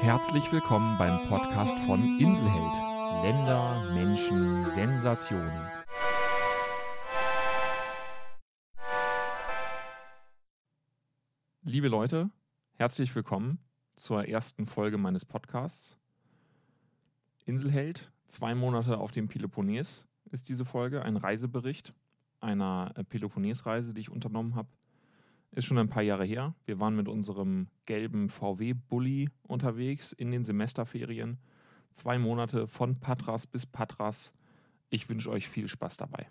Herzlich willkommen beim Podcast von Inselheld. Länder, Menschen, Sensationen. Liebe Leute, herzlich willkommen zur ersten Folge meines Podcasts. Inselheld, zwei Monate auf dem Peloponnes ist diese Folge, ein Reisebericht einer Peloponnesreise, die ich unternommen habe. Ist schon ein paar Jahre her. Wir waren mit unserem gelben VW-Bully unterwegs in den Semesterferien. Zwei Monate von Patras bis Patras. Ich wünsche euch viel Spaß dabei.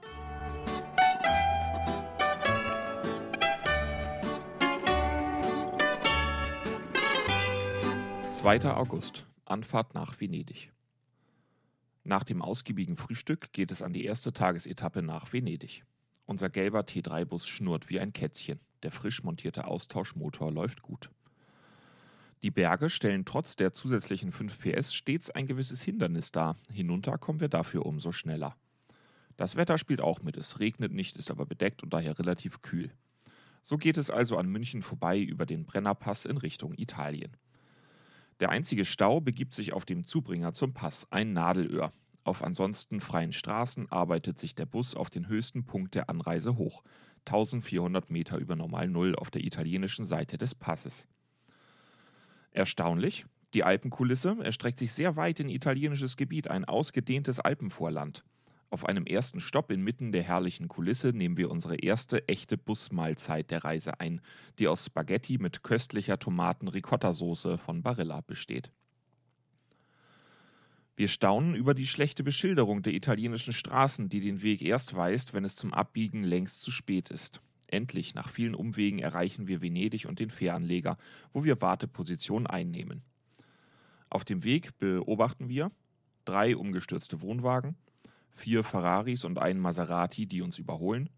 2. August. Anfahrt nach Venedig. Nach dem ausgiebigen Frühstück geht es an die erste Tagesetappe nach Venedig. Unser gelber T3-Bus schnurrt wie ein Kätzchen. Der frisch montierte Austauschmotor läuft gut. Die Berge stellen trotz der zusätzlichen 5 PS stets ein gewisses Hindernis dar. Hinunter kommen wir dafür umso schneller. Das Wetter spielt auch mit. Es regnet nicht, ist aber bedeckt und daher relativ kühl. So geht es also an München vorbei über den Brennerpass in Richtung Italien. Der einzige Stau begibt sich auf dem Zubringer zum Pass, ein Nadelöhr. Auf ansonsten freien Straßen arbeitet sich der Bus auf den höchsten Punkt der Anreise hoch, 1400 Meter über Normal Null auf der italienischen Seite des Passes. Erstaunlich, die Alpenkulisse erstreckt sich sehr weit in italienisches Gebiet, ein ausgedehntes Alpenvorland. Auf einem ersten Stopp inmitten der herrlichen Kulisse nehmen wir unsere erste echte Busmahlzeit der Reise ein, die aus Spaghetti mit köstlicher Tomaten-Ricotta-Soße von Barilla besteht. Wir staunen über die schlechte Beschilderung der italienischen Straßen, die den Weg erst weist, wenn es zum Abbiegen längst zu spät ist. Endlich, nach vielen Umwegen, erreichen wir Venedig und den Fähranleger, wo wir Warteposition einnehmen. Auf dem Weg beobachten wir drei umgestürzte Wohnwagen, vier Ferraris und einen Maserati, die uns überholen.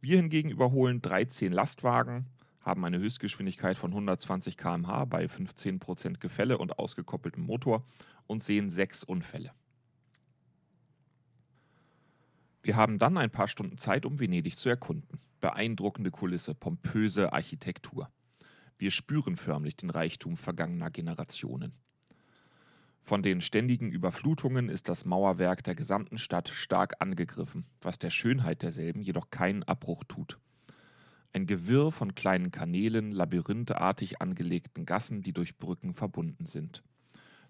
Wir hingegen überholen 13 Lastwagen, haben eine Höchstgeschwindigkeit von 120 km/h bei 15% Gefälle und ausgekoppeltem Motor und sehen sechs Unfälle. Wir haben dann ein paar Stunden Zeit, um Venedig zu erkunden. Beeindruckende Kulisse, pompöse Architektur. Wir spüren förmlich den Reichtum vergangener Generationen. Von den ständigen Überflutungen ist das Mauerwerk der gesamten Stadt stark angegriffen, was der Schönheit derselben jedoch keinen Abbruch tut. Ein Gewirr von kleinen Kanälen, labyrinthartig angelegten Gassen, die durch Brücken verbunden sind.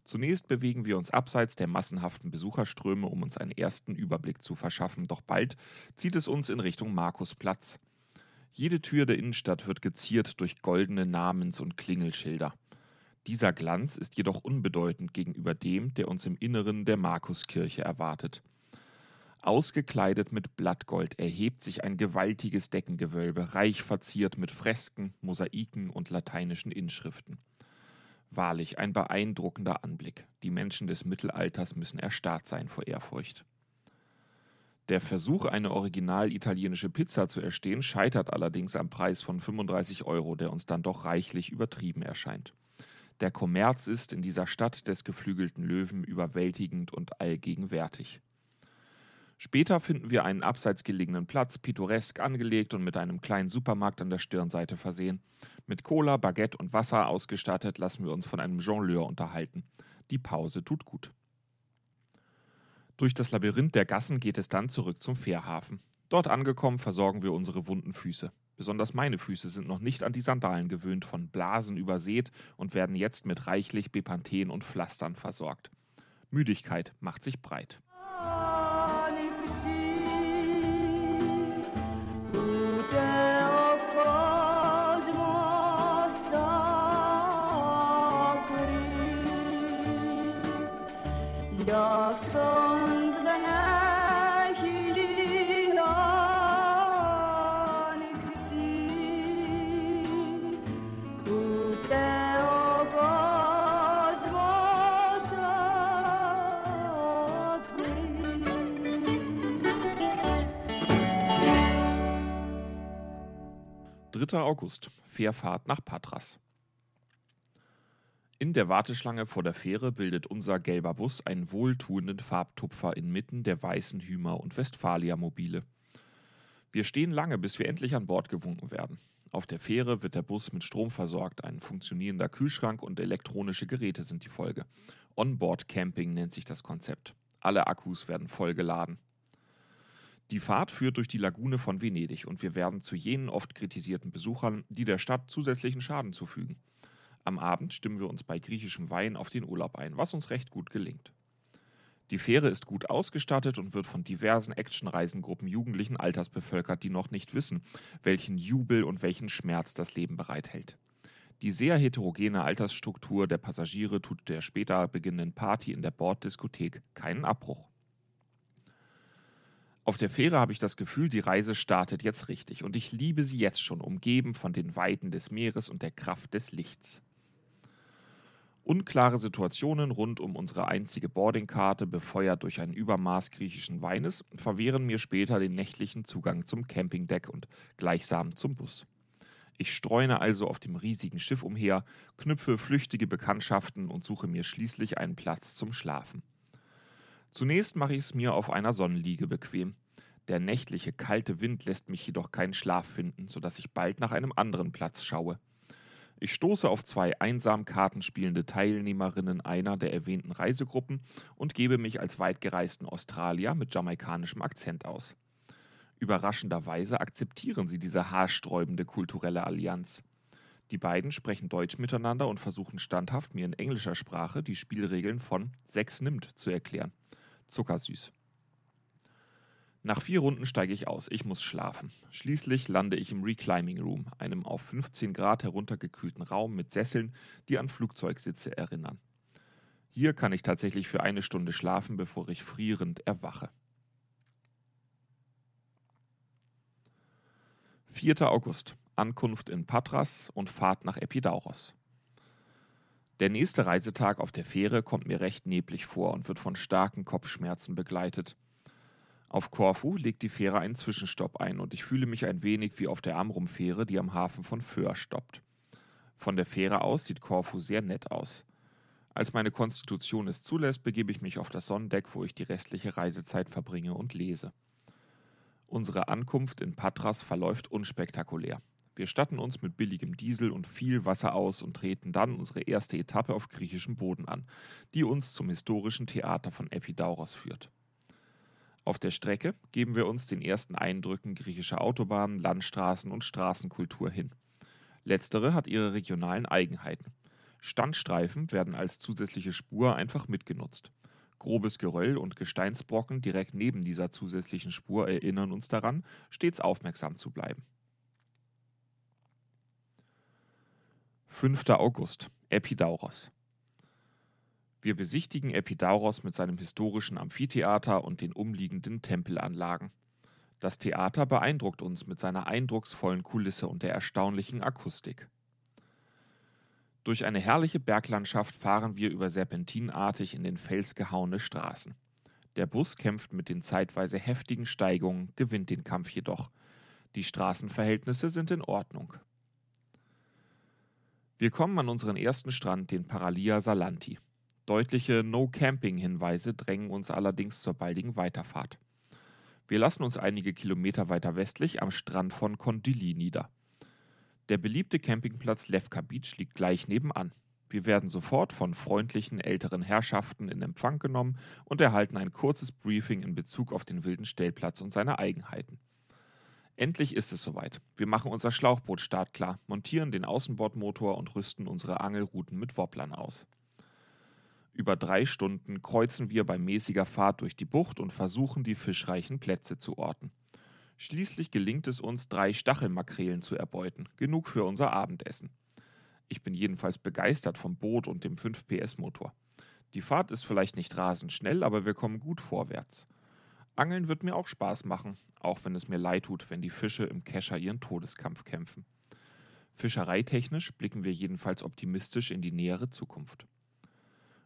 Zunächst bewegen wir uns abseits der massenhaften Besucherströme, um uns einen ersten Überblick zu verschaffen, doch bald zieht es uns in Richtung Markusplatz. Jede Tür der Innenstadt wird geziert durch goldene Namens- und Klingelschilder. Dieser Glanz ist jedoch unbedeutend gegenüber dem, der uns im Inneren der Markuskirche erwartet. Ausgekleidet mit Blattgold erhebt sich ein gewaltiges Deckengewölbe, reich verziert mit Fresken, Mosaiken und lateinischen Inschriften. Wahrlich ein beeindruckender Anblick. Die Menschen des Mittelalters müssen erstarrt sein vor Ehrfurcht. Der Versuch, eine original italienische Pizza zu erstehen, scheitert allerdings am Preis von 35 Euro, der uns dann doch reichlich übertrieben erscheint. Der Kommerz ist in dieser Stadt des geflügelten Löwen überwältigend und allgegenwärtig. Später finden wir einen abseits gelegenen Platz, pittoresk angelegt und mit einem kleinen Supermarkt an der Stirnseite versehen. Mit Cola, Baguette und Wasser ausgestattet lassen wir uns von einem Jongleur unterhalten. Die Pause tut gut. Durch das Labyrinth der Gassen geht es dann zurück zum Fährhafen. Dort angekommen versorgen wir unsere wunden Füße. Besonders meine Füße sind noch nicht an die Sandalen gewöhnt, von Blasen übersät und werden jetzt mit reichlich Bepanthen und Pflastern versorgt. Müdigkeit macht sich breit. Dritter August. Fährfahrt nach Patras. In der Warteschlange vor der Fähre bildet unser gelber Bus einen wohltuenden Farbtupfer inmitten der weißen Hümer und Westfalia-Mobile. Wir stehen lange, bis wir endlich an Bord gewunken werden. Auf der Fähre wird der Bus mit Strom versorgt, ein funktionierender Kühlschrank und elektronische Geräte sind die Folge. Onboard Camping nennt sich das Konzept. Alle Akkus werden voll geladen. Die Fahrt führt durch die Lagune von Venedig und wir werden zu jenen oft kritisierten Besuchern, die der Stadt zusätzlichen Schaden zufügen. Am Abend stimmen wir uns bei griechischem Wein auf den Urlaub ein, was uns recht gut gelingt. Die Fähre ist gut ausgestattet und wird von diversen Actionreisengruppen jugendlichen Alters bevölkert, die noch nicht wissen, welchen Jubel und welchen Schmerz das Leben bereithält. Die sehr heterogene Altersstruktur der Passagiere tut der später beginnenden Party in der Borddiskothek keinen Abbruch. Auf der Fähre habe ich das Gefühl, die Reise startet jetzt richtig und ich liebe sie jetzt schon, umgeben von den Weiten des Meeres und der Kraft des Lichts. Unklare Situationen rund um unsere einzige Boardingkarte, befeuert durch ein Übermaß griechischen Weines, verwehren mir später den nächtlichen Zugang zum Campingdeck und gleichsam zum Bus. Ich streune also auf dem riesigen Schiff umher, knüpfe flüchtige Bekanntschaften und suche mir schließlich einen Platz zum Schlafen. Zunächst mache ich es mir auf einer Sonnenliege bequem. Der nächtliche kalte Wind lässt mich jedoch keinen Schlaf finden, so dass ich bald nach einem anderen Platz schaue. Ich stoße auf zwei einsam kartenspielende Teilnehmerinnen einer der erwähnten Reisegruppen und gebe mich als weitgereisten Australier mit jamaikanischem Akzent aus. Überraschenderweise akzeptieren sie diese haarsträubende kulturelle Allianz. Die beiden sprechen Deutsch miteinander und versuchen standhaft, mir in englischer Sprache die Spielregeln von Sechs nimmt zu erklären. Zuckersüß. Nach vier Runden steige ich aus. Ich muss schlafen. Schließlich lande ich im Reclimbing Room, einem auf 15 Grad heruntergekühlten Raum mit Sesseln, die an Flugzeugsitze erinnern. Hier kann ich tatsächlich für eine Stunde schlafen, bevor ich frierend erwache. 4. August. Ankunft in Patras und Fahrt nach Epidauros. Der nächste Reisetag auf der Fähre kommt mir recht neblig vor und wird von starken Kopfschmerzen begleitet. Auf Korfu legt die Fähre einen Zwischenstopp ein und ich fühle mich ein wenig wie auf der Amrum-Fähre, die am Hafen von Föhr stoppt. Von der Fähre aus sieht Korfu sehr nett aus. Als meine Konstitution es zulässt, begebe ich mich auf das Sonnendeck, wo ich die restliche Reisezeit verbringe und lese. Unsere Ankunft in Patras verläuft unspektakulär. Wir statten uns mit billigem Diesel und viel Wasser aus und treten dann unsere erste Etappe auf griechischem Boden an, die uns zum historischen Theater von Epidauros führt. Auf der Strecke geben wir uns den ersten Eindrücken griechischer Autobahnen, Landstraßen und Straßenkultur hin. Letztere hat ihre regionalen Eigenheiten. Standstreifen werden als zusätzliche Spur einfach mitgenutzt. Grobes Geröll und Gesteinsbrocken direkt neben dieser zusätzlichen Spur erinnern uns daran, stets aufmerksam zu bleiben. 5. August Epidauros wir besichtigen Epidauros mit seinem historischen Amphitheater und den umliegenden Tempelanlagen. Das Theater beeindruckt uns mit seiner eindrucksvollen Kulisse und der erstaunlichen Akustik. Durch eine herrliche Berglandschaft fahren wir über serpentinartig in den Fels gehauene Straßen. Der Bus kämpft mit den zeitweise heftigen Steigungen, gewinnt den Kampf jedoch. Die Straßenverhältnisse sind in Ordnung. Wir kommen an unseren ersten Strand, den Paralia Salanti. Deutliche No-Camping-Hinweise drängen uns allerdings zur baldigen Weiterfahrt. Wir lassen uns einige Kilometer weiter westlich am Strand von Kondili nieder. Der beliebte Campingplatz Levka Beach liegt gleich nebenan. Wir werden sofort von freundlichen älteren Herrschaften in Empfang genommen und erhalten ein kurzes Briefing in Bezug auf den wilden Stellplatz und seine Eigenheiten. Endlich ist es soweit. Wir machen unser Schlauchboot startklar, montieren den Außenbordmotor und rüsten unsere Angelrouten mit Wobblern aus. Über drei Stunden kreuzen wir bei mäßiger Fahrt durch die Bucht und versuchen, die fischreichen Plätze zu orten. Schließlich gelingt es uns, drei Stachelmakrelen zu erbeuten, genug für unser Abendessen. Ich bin jedenfalls begeistert vom Boot und dem 5 PS Motor. Die Fahrt ist vielleicht nicht rasend schnell, aber wir kommen gut vorwärts. Angeln wird mir auch Spaß machen, auch wenn es mir leid tut, wenn die Fische im Kescher ihren Todeskampf kämpfen. Fischereitechnisch blicken wir jedenfalls optimistisch in die nähere Zukunft.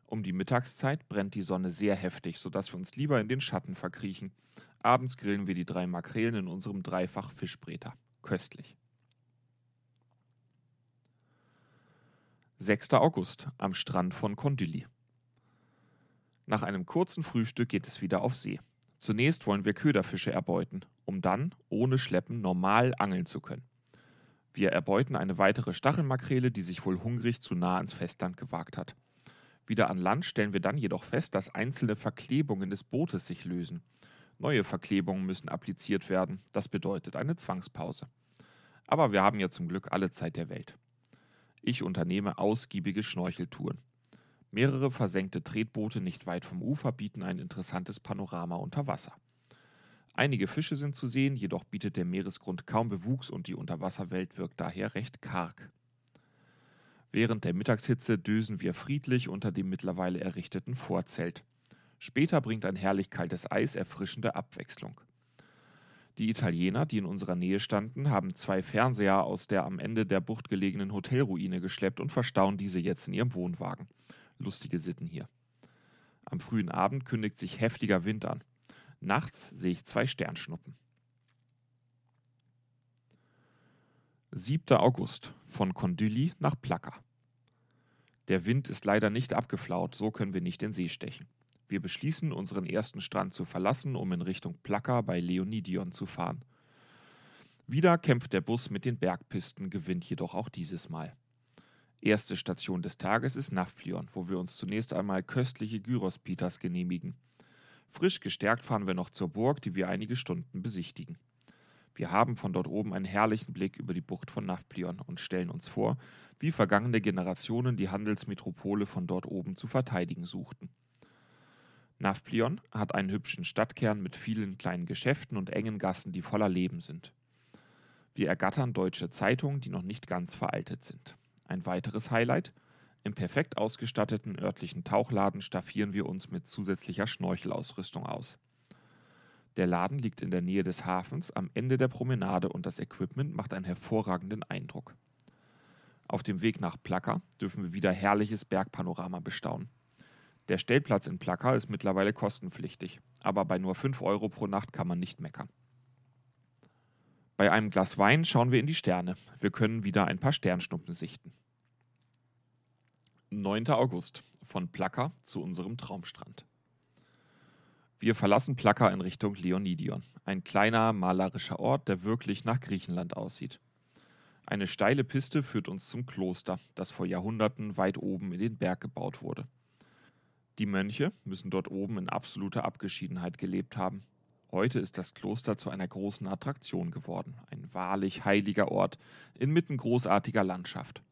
Um die Mittagszeit brennt die Sonne sehr heftig, sodass wir uns lieber in den Schatten verkriechen. Abends grillen wir die drei Makrelen in unserem Dreifach Fischbreter. Köstlich. 6. August am Strand von Condilly. Nach einem kurzen Frühstück geht es wieder auf See. Zunächst wollen wir Köderfische erbeuten, um dann ohne Schleppen normal angeln zu können. Wir erbeuten eine weitere Stachelmakrele, die sich wohl hungrig zu nah ans Festland gewagt hat. Wieder an Land stellen wir dann jedoch fest, dass einzelne Verklebungen des Bootes sich lösen. Neue Verklebungen müssen appliziert werden, das bedeutet eine Zwangspause. Aber wir haben ja zum Glück alle Zeit der Welt. Ich unternehme ausgiebige Schnorcheltouren. Mehrere versenkte Tretboote nicht weit vom Ufer bieten ein interessantes Panorama unter Wasser. Einige Fische sind zu sehen, jedoch bietet der Meeresgrund kaum Bewuchs und die Unterwasserwelt wirkt daher recht karg. Während der Mittagshitze dösen wir friedlich unter dem mittlerweile errichteten Vorzelt. Später bringt ein herrlich kaltes Eis erfrischende Abwechslung. Die Italiener, die in unserer Nähe standen, haben zwei Fernseher aus der am Ende der Bucht gelegenen Hotelruine geschleppt und verstauen diese jetzt in ihrem Wohnwagen. Lustige Sitten hier. Am frühen Abend kündigt sich heftiger Wind an. Nachts sehe ich zwei Sternschnuppen. 7. August von Condilly nach Plaka. Der Wind ist leider nicht abgeflaut, so können wir nicht in See stechen. Wir beschließen, unseren ersten Strand zu verlassen, um in Richtung Plaka bei Leonidion zu fahren. Wieder kämpft der Bus mit den Bergpisten, gewinnt jedoch auch dieses Mal. Erste Station des Tages ist Nafplion, wo wir uns zunächst einmal köstliche Gyros-Pitas genehmigen. Frisch gestärkt fahren wir noch zur Burg, die wir einige Stunden besichtigen. Wir haben von dort oben einen herrlichen Blick über die Bucht von Nafplion und stellen uns vor, wie vergangene Generationen die Handelsmetropole von dort oben zu verteidigen suchten. Nafplion hat einen hübschen Stadtkern mit vielen kleinen Geschäften und engen Gassen, die voller Leben sind. Wir ergattern deutsche Zeitungen, die noch nicht ganz veraltet sind. Ein weiteres Highlight: Im perfekt ausgestatteten örtlichen Tauchladen staffieren wir uns mit zusätzlicher Schnorchelausrüstung aus. Der Laden liegt in der Nähe des Hafens am Ende der Promenade und das Equipment macht einen hervorragenden Eindruck. Auf dem Weg nach Plaka dürfen wir wieder herrliches Bergpanorama bestaunen. Der Stellplatz in Plaka ist mittlerweile kostenpflichtig, aber bei nur 5 Euro pro Nacht kann man nicht meckern. Bei einem Glas Wein schauen wir in die Sterne. Wir können wieder ein paar Sternschnuppen sichten. 9. August. Von Plaka zu unserem Traumstrand. Wir verlassen Plaka in Richtung Leonidion, ein kleiner malerischer Ort, der wirklich nach Griechenland aussieht. Eine steile Piste führt uns zum Kloster, das vor Jahrhunderten weit oben in den Berg gebaut wurde. Die Mönche müssen dort oben in absoluter Abgeschiedenheit gelebt haben. Heute ist das Kloster zu einer großen Attraktion geworden, ein wahrlich heiliger Ort inmitten großartiger Landschaft.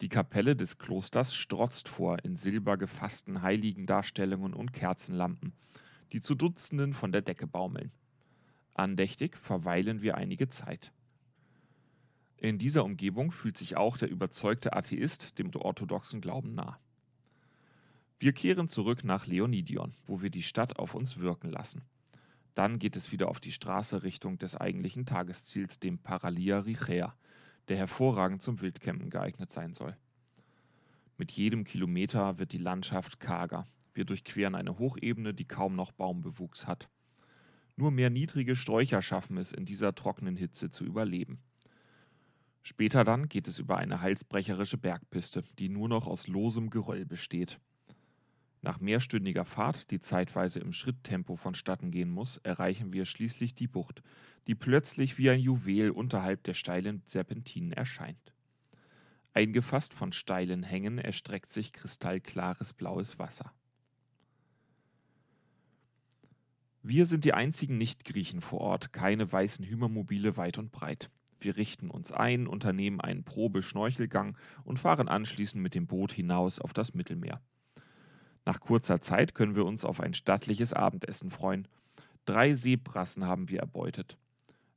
Die Kapelle des Klosters strotzt vor in silber gefassten Heiligendarstellungen und Kerzenlampen, die zu Dutzenden von der Decke baumeln. Andächtig verweilen wir einige Zeit. In dieser Umgebung fühlt sich auch der überzeugte Atheist dem orthodoxen Glauben nah. Wir kehren zurück nach Leonidion, wo wir die Stadt auf uns wirken lassen. Dann geht es wieder auf die Straße Richtung des eigentlichen Tagesziels, dem Paralia Richea, der hervorragend zum Wildcampen geeignet sein soll. Mit jedem Kilometer wird die Landschaft karger. Wir durchqueren eine Hochebene, die kaum noch Baumbewuchs hat. Nur mehr niedrige Sträucher schaffen es, in dieser trockenen Hitze zu überleben. Später dann geht es über eine halsbrecherische Bergpiste, die nur noch aus losem Geröll besteht. Nach mehrstündiger Fahrt, die zeitweise im Schritttempo vonstatten gehen muss, erreichen wir schließlich die Bucht, die plötzlich wie ein Juwel unterhalb der steilen Serpentinen erscheint. Eingefasst von steilen Hängen erstreckt sich kristallklares blaues Wasser. Wir sind die einzigen Nicht-Griechen vor Ort, keine weißen Hümermobile weit und breit. Wir richten uns ein, unternehmen einen Probeschnorchelgang und fahren anschließend mit dem Boot hinaus auf das Mittelmeer. Nach kurzer Zeit können wir uns auf ein stattliches Abendessen freuen. Drei Seebrassen haben wir erbeutet.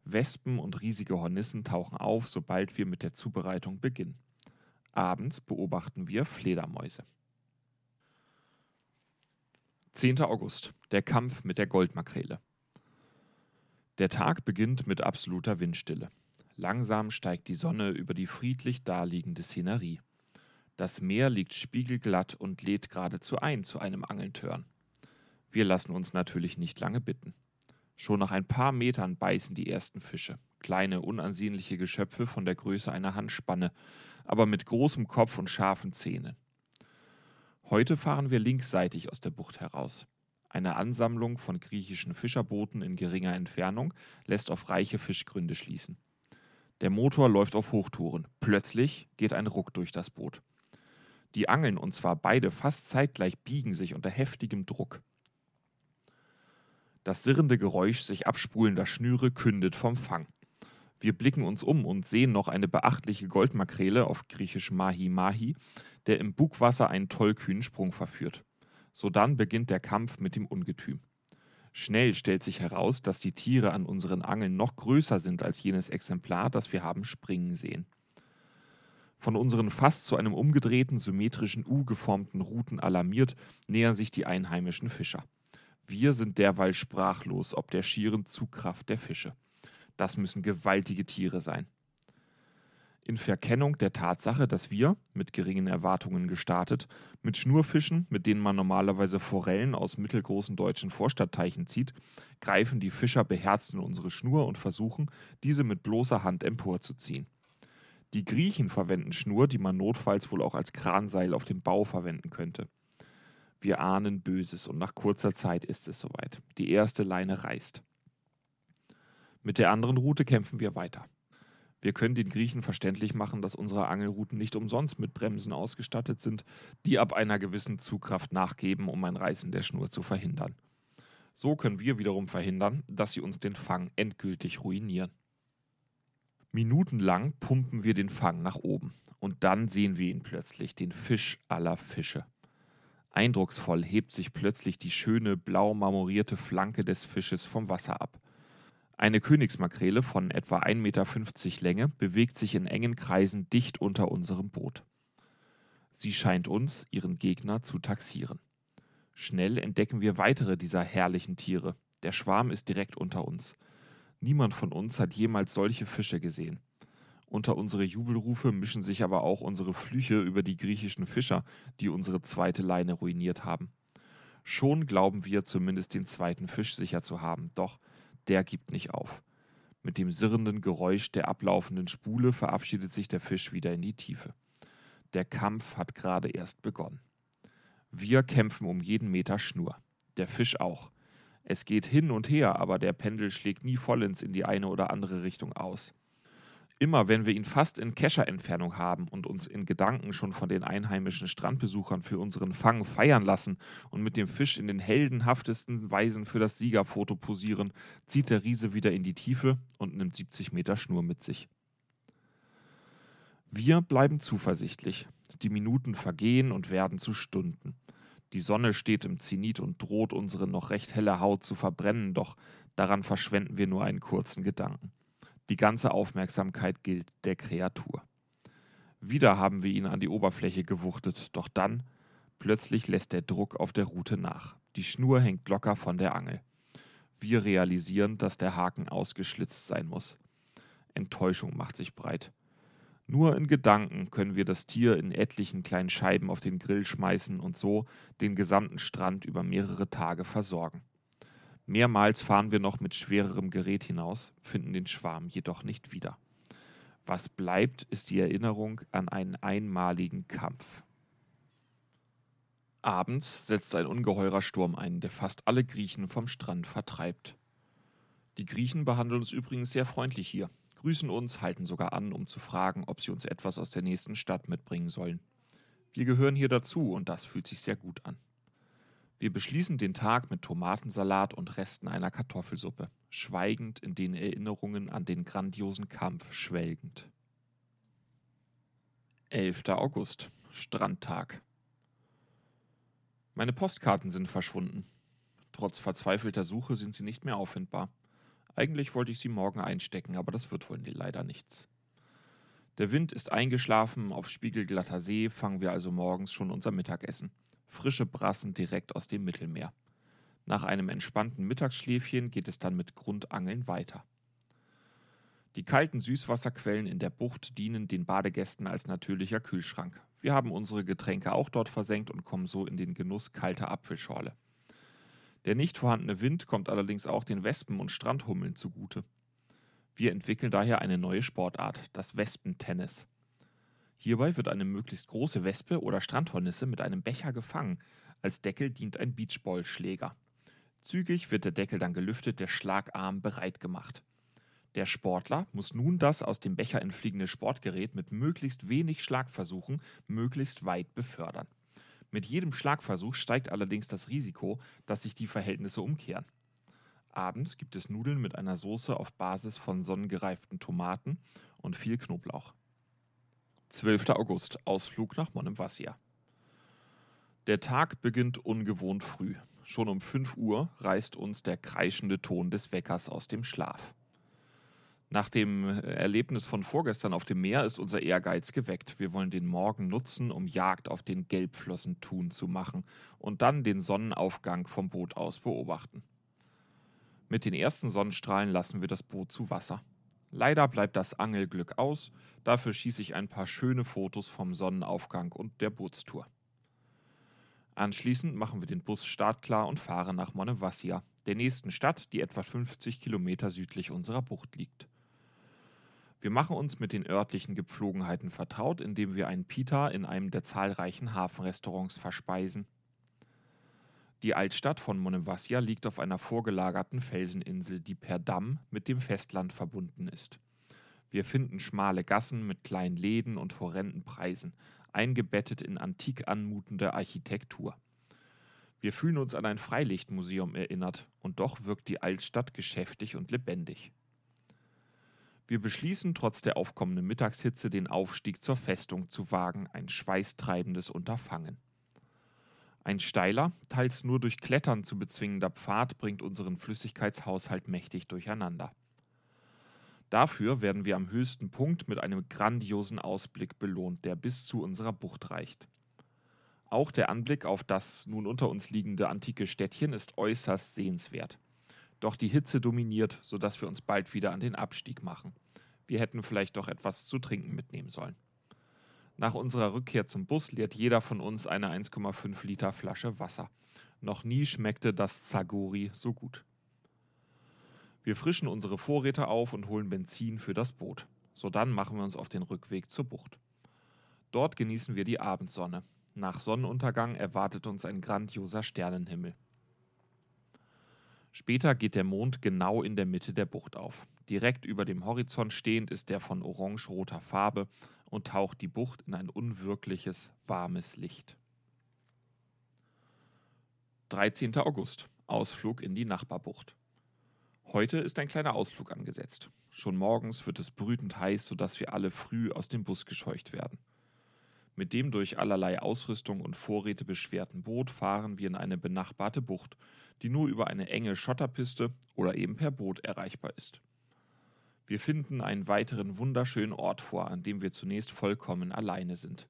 Wespen und riesige Hornissen tauchen auf, sobald wir mit der Zubereitung beginnen. Abends beobachten wir Fledermäuse. 10. August. Der Kampf mit der Goldmakrele. Der Tag beginnt mit absoluter Windstille. Langsam steigt die Sonne über die friedlich daliegende Szenerie. Das Meer liegt spiegelglatt und lädt geradezu ein zu einem Angeltörn. Wir lassen uns natürlich nicht lange bitten. Schon nach ein paar Metern beißen die ersten Fische. kleine, unansehnliche Geschöpfe von der Größe einer Handspanne, aber mit großem Kopf und scharfen Zähnen. Heute fahren wir linksseitig aus der Bucht heraus. Eine Ansammlung von griechischen Fischerbooten in geringer Entfernung lässt auf reiche Fischgründe schließen. Der Motor läuft auf Hochtouren. Plötzlich geht ein Ruck durch das Boot. Die Angeln, und zwar beide fast zeitgleich, biegen sich unter heftigem Druck. Das sirrende Geräusch sich abspulender Schnüre kündet vom Fang. Wir blicken uns um und sehen noch eine beachtliche Goldmakrele auf griechisch Mahi Mahi, der im Bugwasser einen tollkühnen Sprung verführt. Sodann beginnt der Kampf mit dem Ungetüm. Schnell stellt sich heraus, dass die Tiere an unseren Angeln noch größer sind als jenes Exemplar, das wir haben springen sehen. Von unseren fast zu einem umgedrehten, symmetrischen U geformten Routen alarmiert, nähern sich die einheimischen Fischer. Wir sind derweil sprachlos ob der schieren Zugkraft der Fische. Das müssen gewaltige Tiere sein. In Verkennung der Tatsache, dass wir, mit geringen Erwartungen gestartet, mit Schnurfischen, mit denen man normalerweise Forellen aus mittelgroßen deutschen Vorstadtteichen zieht, greifen die Fischer beherzt in unsere Schnur und versuchen, diese mit bloßer Hand emporzuziehen. Die Griechen verwenden Schnur, die man notfalls wohl auch als Kranseil auf dem Bau verwenden könnte. Wir ahnen Böses und nach kurzer Zeit ist es soweit. Die erste Leine reißt. Mit der anderen Route kämpfen wir weiter. Wir können den Griechen verständlich machen, dass unsere Angelrouten nicht umsonst mit Bremsen ausgestattet sind, die ab einer gewissen Zugkraft nachgeben, um ein Reißen der Schnur zu verhindern. So können wir wiederum verhindern, dass sie uns den Fang endgültig ruinieren. Minutenlang pumpen wir den Fang nach oben und dann sehen wir ihn plötzlich, den Fisch aller Fische. Eindrucksvoll hebt sich plötzlich die schöne blau marmorierte Flanke des Fisches vom Wasser ab. Eine Königsmakrele von etwa 1,50 Meter Länge bewegt sich in engen Kreisen dicht unter unserem Boot. Sie scheint uns, ihren Gegner, zu taxieren. Schnell entdecken wir weitere dieser herrlichen Tiere. Der Schwarm ist direkt unter uns. Niemand von uns hat jemals solche Fische gesehen. Unter unsere Jubelrufe mischen sich aber auch unsere Flüche über die griechischen Fischer, die unsere zweite Leine ruiniert haben. Schon glauben wir zumindest den zweiten Fisch sicher zu haben, doch der gibt nicht auf. Mit dem sirrenden Geräusch der ablaufenden Spule verabschiedet sich der Fisch wieder in die Tiefe. Der Kampf hat gerade erst begonnen. Wir kämpfen um jeden Meter Schnur. Der Fisch auch. Es geht hin und her, aber der Pendel schlägt nie vollends in die eine oder andere Richtung aus. Immer wenn wir ihn fast in Kescherentfernung haben und uns in Gedanken schon von den einheimischen Strandbesuchern für unseren Fang feiern lassen und mit dem Fisch in den heldenhaftesten Weisen für das Siegerfoto posieren, zieht der Riese wieder in die Tiefe und nimmt 70 Meter Schnur mit sich. Wir bleiben zuversichtlich. Die Minuten vergehen und werden zu Stunden. Die Sonne steht im Zenit und droht unsere noch recht helle Haut zu verbrennen, doch daran verschwenden wir nur einen kurzen Gedanken. Die ganze Aufmerksamkeit gilt der Kreatur. Wieder haben wir ihn an die Oberfläche gewuchtet, doch dann plötzlich lässt der Druck auf der Rute nach. Die Schnur hängt locker von der Angel. Wir realisieren, dass der Haken ausgeschlitzt sein muss. Enttäuschung macht sich breit. Nur in Gedanken können wir das Tier in etlichen kleinen Scheiben auf den Grill schmeißen und so den gesamten Strand über mehrere Tage versorgen. Mehrmals fahren wir noch mit schwererem Gerät hinaus, finden den Schwarm jedoch nicht wieder. Was bleibt, ist die Erinnerung an einen einmaligen Kampf. Abends setzt ein ungeheurer Sturm ein, der fast alle Griechen vom Strand vertreibt. Die Griechen behandeln uns übrigens sehr freundlich hier grüßen uns, halten sogar an, um zu fragen, ob sie uns etwas aus der nächsten Stadt mitbringen sollen. Wir gehören hier dazu und das fühlt sich sehr gut an. Wir beschließen den Tag mit Tomatensalat und Resten einer Kartoffelsuppe, schweigend in den Erinnerungen an den grandiosen Kampf schwelgend. 11. August, Strandtag. Meine Postkarten sind verschwunden. Trotz verzweifelter Suche sind sie nicht mehr auffindbar. Eigentlich wollte ich sie morgen einstecken, aber das wird wohl leider nichts. Der Wind ist eingeschlafen, auf spiegelglatter See fangen wir also morgens schon unser Mittagessen. Frische Brassen direkt aus dem Mittelmeer. Nach einem entspannten Mittagsschläfchen geht es dann mit Grundangeln weiter. Die kalten Süßwasserquellen in der Bucht dienen den Badegästen als natürlicher Kühlschrank. Wir haben unsere Getränke auch dort versenkt und kommen so in den Genuss kalter Apfelschorle. Der nicht vorhandene Wind kommt allerdings auch den Wespen und Strandhummeln zugute. Wir entwickeln daher eine neue Sportart, das Wespentennis. Hierbei wird eine möglichst große Wespe oder Strandhornisse mit einem Becher gefangen. Als Deckel dient ein Beachballschläger. Zügig wird der Deckel dann gelüftet, der Schlagarm bereit gemacht. Der Sportler muss nun das aus dem Becher entfliegende Sportgerät mit möglichst wenig Schlagversuchen möglichst weit befördern. Mit jedem Schlagversuch steigt allerdings das Risiko, dass sich die Verhältnisse umkehren. Abends gibt es Nudeln mit einer Soße auf Basis von sonnengereiften Tomaten und viel Knoblauch. 12. August Ausflug nach Monemvasia. Der Tag beginnt ungewohnt früh. Schon um 5 Uhr reißt uns der kreischende Ton des Weckers aus dem Schlaf. Nach dem Erlebnis von vorgestern auf dem Meer ist unser Ehrgeiz geweckt. Wir wollen den Morgen nutzen, um Jagd auf den Gelbflossentun zu machen und dann den Sonnenaufgang vom Boot aus beobachten. Mit den ersten Sonnenstrahlen lassen wir das Boot zu Wasser. Leider bleibt das Angelglück aus, dafür schieße ich ein paar schöne Fotos vom Sonnenaufgang und der Bootstour. Anschließend machen wir den Bus startklar und fahren nach Monevassia, der nächsten Stadt, die etwa 50 Kilometer südlich unserer Bucht liegt. Wir machen uns mit den örtlichen Gepflogenheiten vertraut, indem wir einen Pita in einem der zahlreichen Hafenrestaurants verspeisen. Die Altstadt von Monevassia liegt auf einer vorgelagerten Felseninsel, die per Damm mit dem Festland verbunden ist. Wir finden schmale Gassen mit kleinen Läden und horrenden Preisen, eingebettet in antik anmutende Architektur. Wir fühlen uns an ein Freilichtmuseum erinnert, und doch wirkt die Altstadt geschäftig und lebendig. Wir beschließen, trotz der aufkommenden Mittagshitze den Aufstieg zur Festung zu wagen, ein schweißtreibendes Unterfangen. Ein steiler, teils nur durch Klettern zu bezwingender Pfad bringt unseren Flüssigkeitshaushalt mächtig durcheinander. Dafür werden wir am höchsten Punkt mit einem grandiosen Ausblick belohnt, der bis zu unserer Bucht reicht. Auch der Anblick auf das nun unter uns liegende antike Städtchen ist äußerst sehenswert. Doch die Hitze dominiert, sodass wir uns bald wieder an den Abstieg machen. Wir hätten vielleicht doch etwas zu trinken mitnehmen sollen. Nach unserer Rückkehr zum Bus leert jeder von uns eine 1,5 Liter Flasche Wasser. Noch nie schmeckte das Zagori so gut. Wir frischen unsere Vorräte auf und holen Benzin für das Boot. Sodann machen wir uns auf den Rückweg zur Bucht. Dort genießen wir die Abendsonne. Nach Sonnenuntergang erwartet uns ein grandioser Sternenhimmel. Später geht der Mond genau in der Mitte der Bucht auf. Direkt über dem Horizont stehend ist er von orange-roter Farbe und taucht die Bucht in ein unwirkliches, warmes Licht. 13. August. Ausflug in die Nachbarbucht. Heute ist ein kleiner Ausflug angesetzt. Schon morgens wird es brütend heiß, sodass wir alle früh aus dem Bus gescheucht werden. Mit dem durch allerlei Ausrüstung und Vorräte beschwerten Boot fahren wir in eine benachbarte Bucht, die nur über eine enge Schotterpiste oder eben per Boot erreichbar ist. Wir finden einen weiteren wunderschönen Ort vor, an dem wir zunächst vollkommen alleine sind.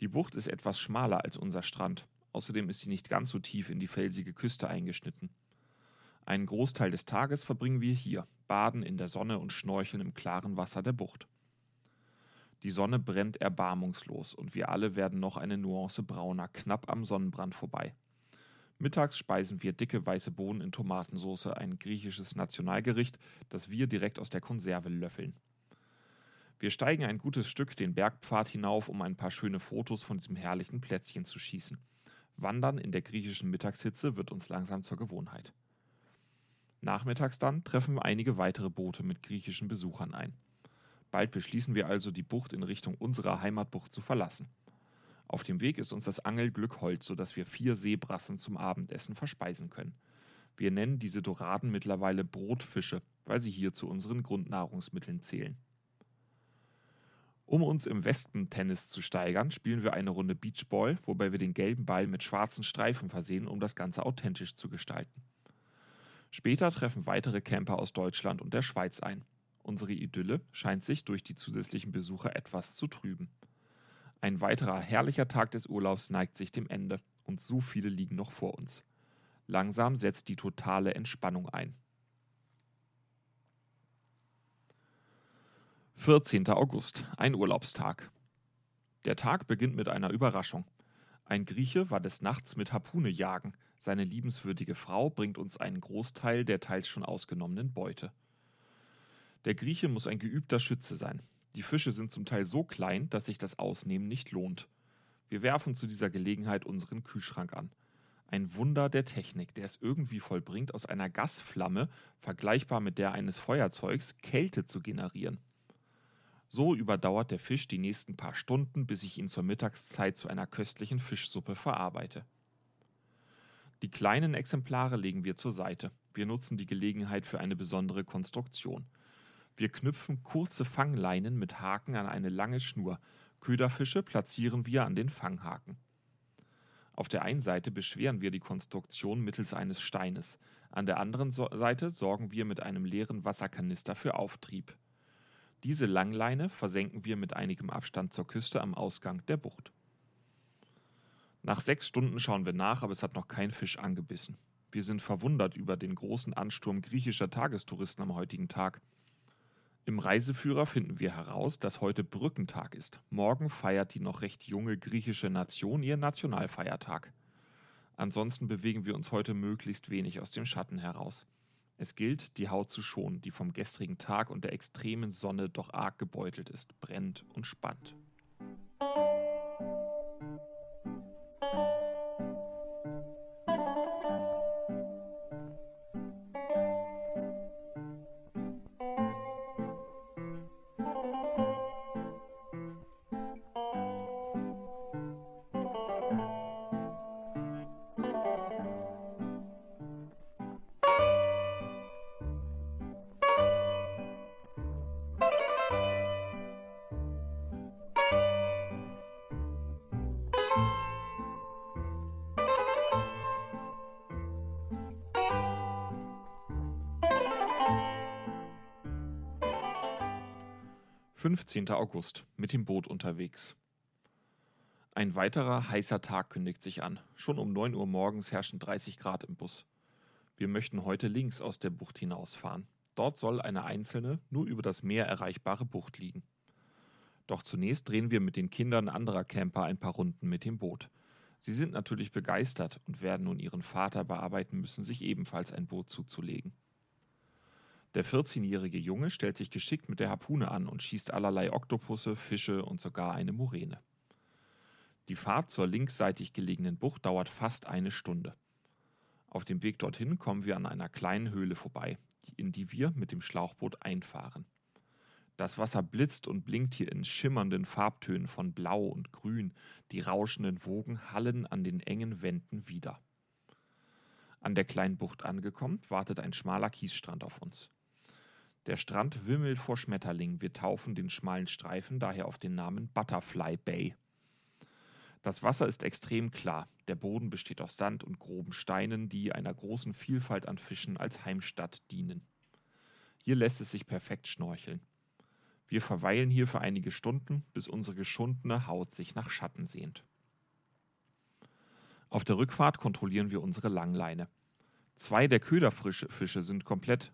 Die Bucht ist etwas schmaler als unser Strand, außerdem ist sie nicht ganz so tief in die felsige Küste eingeschnitten. Einen Großteil des Tages verbringen wir hier, baden in der Sonne und schnorcheln im klaren Wasser der Bucht. Die Sonne brennt erbarmungslos und wir alle werden noch eine Nuance brauner, knapp am Sonnenbrand vorbei. Mittags speisen wir dicke weiße Bohnen in Tomatensauce, ein griechisches Nationalgericht, das wir direkt aus der Konserve löffeln. Wir steigen ein gutes Stück den Bergpfad hinauf, um ein paar schöne Fotos von diesem herrlichen Plätzchen zu schießen. Wandern in der griechischen Mittagshitze wird uns langsam zur Gewohnheit. Nachmittags dann treffen wir einige weitere Boote mit griechischen Besuchern ein. Bald beschließen wir also, die Bucht in Richtung unserer Heimatbucht zu verlassen. Auf dem Weg ist uns das Angelglück hold, sodass wir vier Seebrassen zum Abendessen verspeisen können. Wir nennen diese Doraden mittlerweile Brotfische, weil sie hier zu unseren Grundnahrungsmitteln zählen. Um uns im Wespentennis zu steigern, spielen wir eine Runde Beachball, wobei wir den gelben Ball mit schwarzen Streifen versehen, um das Ganze authentisch zu gestalten. Später treffen weitere Camper aus Deutschland und der Schweiz ein. Unsere Idylle scheint sich durch die zusätzlichen Besucher etwas zu trüben. Ein weiterer herrlicher Tag des Urlaubs neigt sich dem Ende und so viele liegen noch vor uns. Langsam setzt die totale Entspannung ein. 14. August, ein Urlaubstag. Der Tag beginnt mit einer Überraschung. Ein Grieche war des Nachts mit Harpune jagen. Seine liebenswürdige Frau bringt uns einen Großteil der teils schon ausgenommenen Beute. Der Grieche muss ein geübter Schütze sein. Die Fische sind zum Teil so klein, dass sich das Ausnehmen nicht lohnt. Wir werfen zu dieser Gelegenheit unseren Kühlschrank an. Ein Wunder der Technik, der es irgendwie vollbringt, aus einer Gasflamme, vergleichbar mit der eines Feuerzeugs, Kälte zu generieren. So überdauert der Fisch die nächsten paar Stunden, bis ich ihn zur Mittagszeit zu einer köstlichen Fischsuppe verarbeite. Die kleinen Exemplare legen wir zur Seite. Wir nutzen die Gelegenheit für eine besondere Konstruktion. Wir knüpfen kurze Fangleinen mit Haken an eine lange Schnur. Köderfische platzieren wir an den Fanghaken. Auf der einen Seite beschweren wir die Konstruktion mittels eines Steines, an der anderen Seite sorgen wir mit einem leeren Wasserkanister für Auftrieb. Diese Langleine versenken wir mit einigem Abstand zur Küste am Ausgang der Bucht. Nach sechs Stunden schauen wir nach, aber es hat noch kein Fisch angebissen. Wir sind verwundert über den großen Ansturm griechischer Tagestouristen am heutigen Tag. Im Reiseführer finden wir heraus, dass heute Brückentag ist. Morgen feiert die noch recht junge griechische Nation ihren Nationalfeiertag. Ansonsten bewegen wir uns heute möglichst wenig aus dem Schatten heraus. Es gilt, die Haut zu schonen, die vom gestrigen Tag und der extremen Sonne doch arg gebeutelt ist, brennt und spannt. 15. August mit dem Boot unterwegs. Ein weiterer heißer Tag kündigt sich an. Schon um 9 Uhr morgens herrschen 30 Grad im Bus. Wir möchten heute links aus der Bucht hinausfahren. Dort soll eine einzelne, nur über das Meer erreichbare Bucht liegen. Doch zunächst drehen wir mit den Kindern anderer Camper ein paar Runden mit dem Boot. Sie sind natürlich begeistert und werden nun ihren Vater bearbeiten müssen, sich ebenfalls ein Boot zuzulegen. Der 14-jährige Junge stellt sich geschickt mit der Harpune an und schießt allerlei Oktopusse, Fische und sogar eine Muräne. Die Fahrt zur linksseitig gelegenen Bucht dauert fast eine Stunde. Auf dem Weg dorthin kommen wir an einer kleinen Höhle vorbei, in die wir mit dem Schlauchboot einfahren. Das Wasser blitzt und blinkt hier in schimmernden Farbtönen von Blau und Grün, die rauschenden Wogen hallen an den engen Wänden wieder. An der kleinen Bucht angekommen, wartet ein schmaler Kiesstrand auf uns. Der Strand wimmelt vor Schmetterlingen. Wir taufen den schmalen Streifen daher auf den Namen Butterfly Bay. Das Wasser ist extrem klar. Der Boden besteht aus Sand und groben Steinen, die einer großen Vielfalt an Fischen als Heimstatt dienen. Hier lässt es sich perfekt schnorcheln. Wir verweilen hier für einige Stunden, bis unsere geschundene Haut sich nach Schatten sehnt. Auf der Rückfahrt kontrollieren wir unsere Langleine. Zwei der Köderfische sind komplett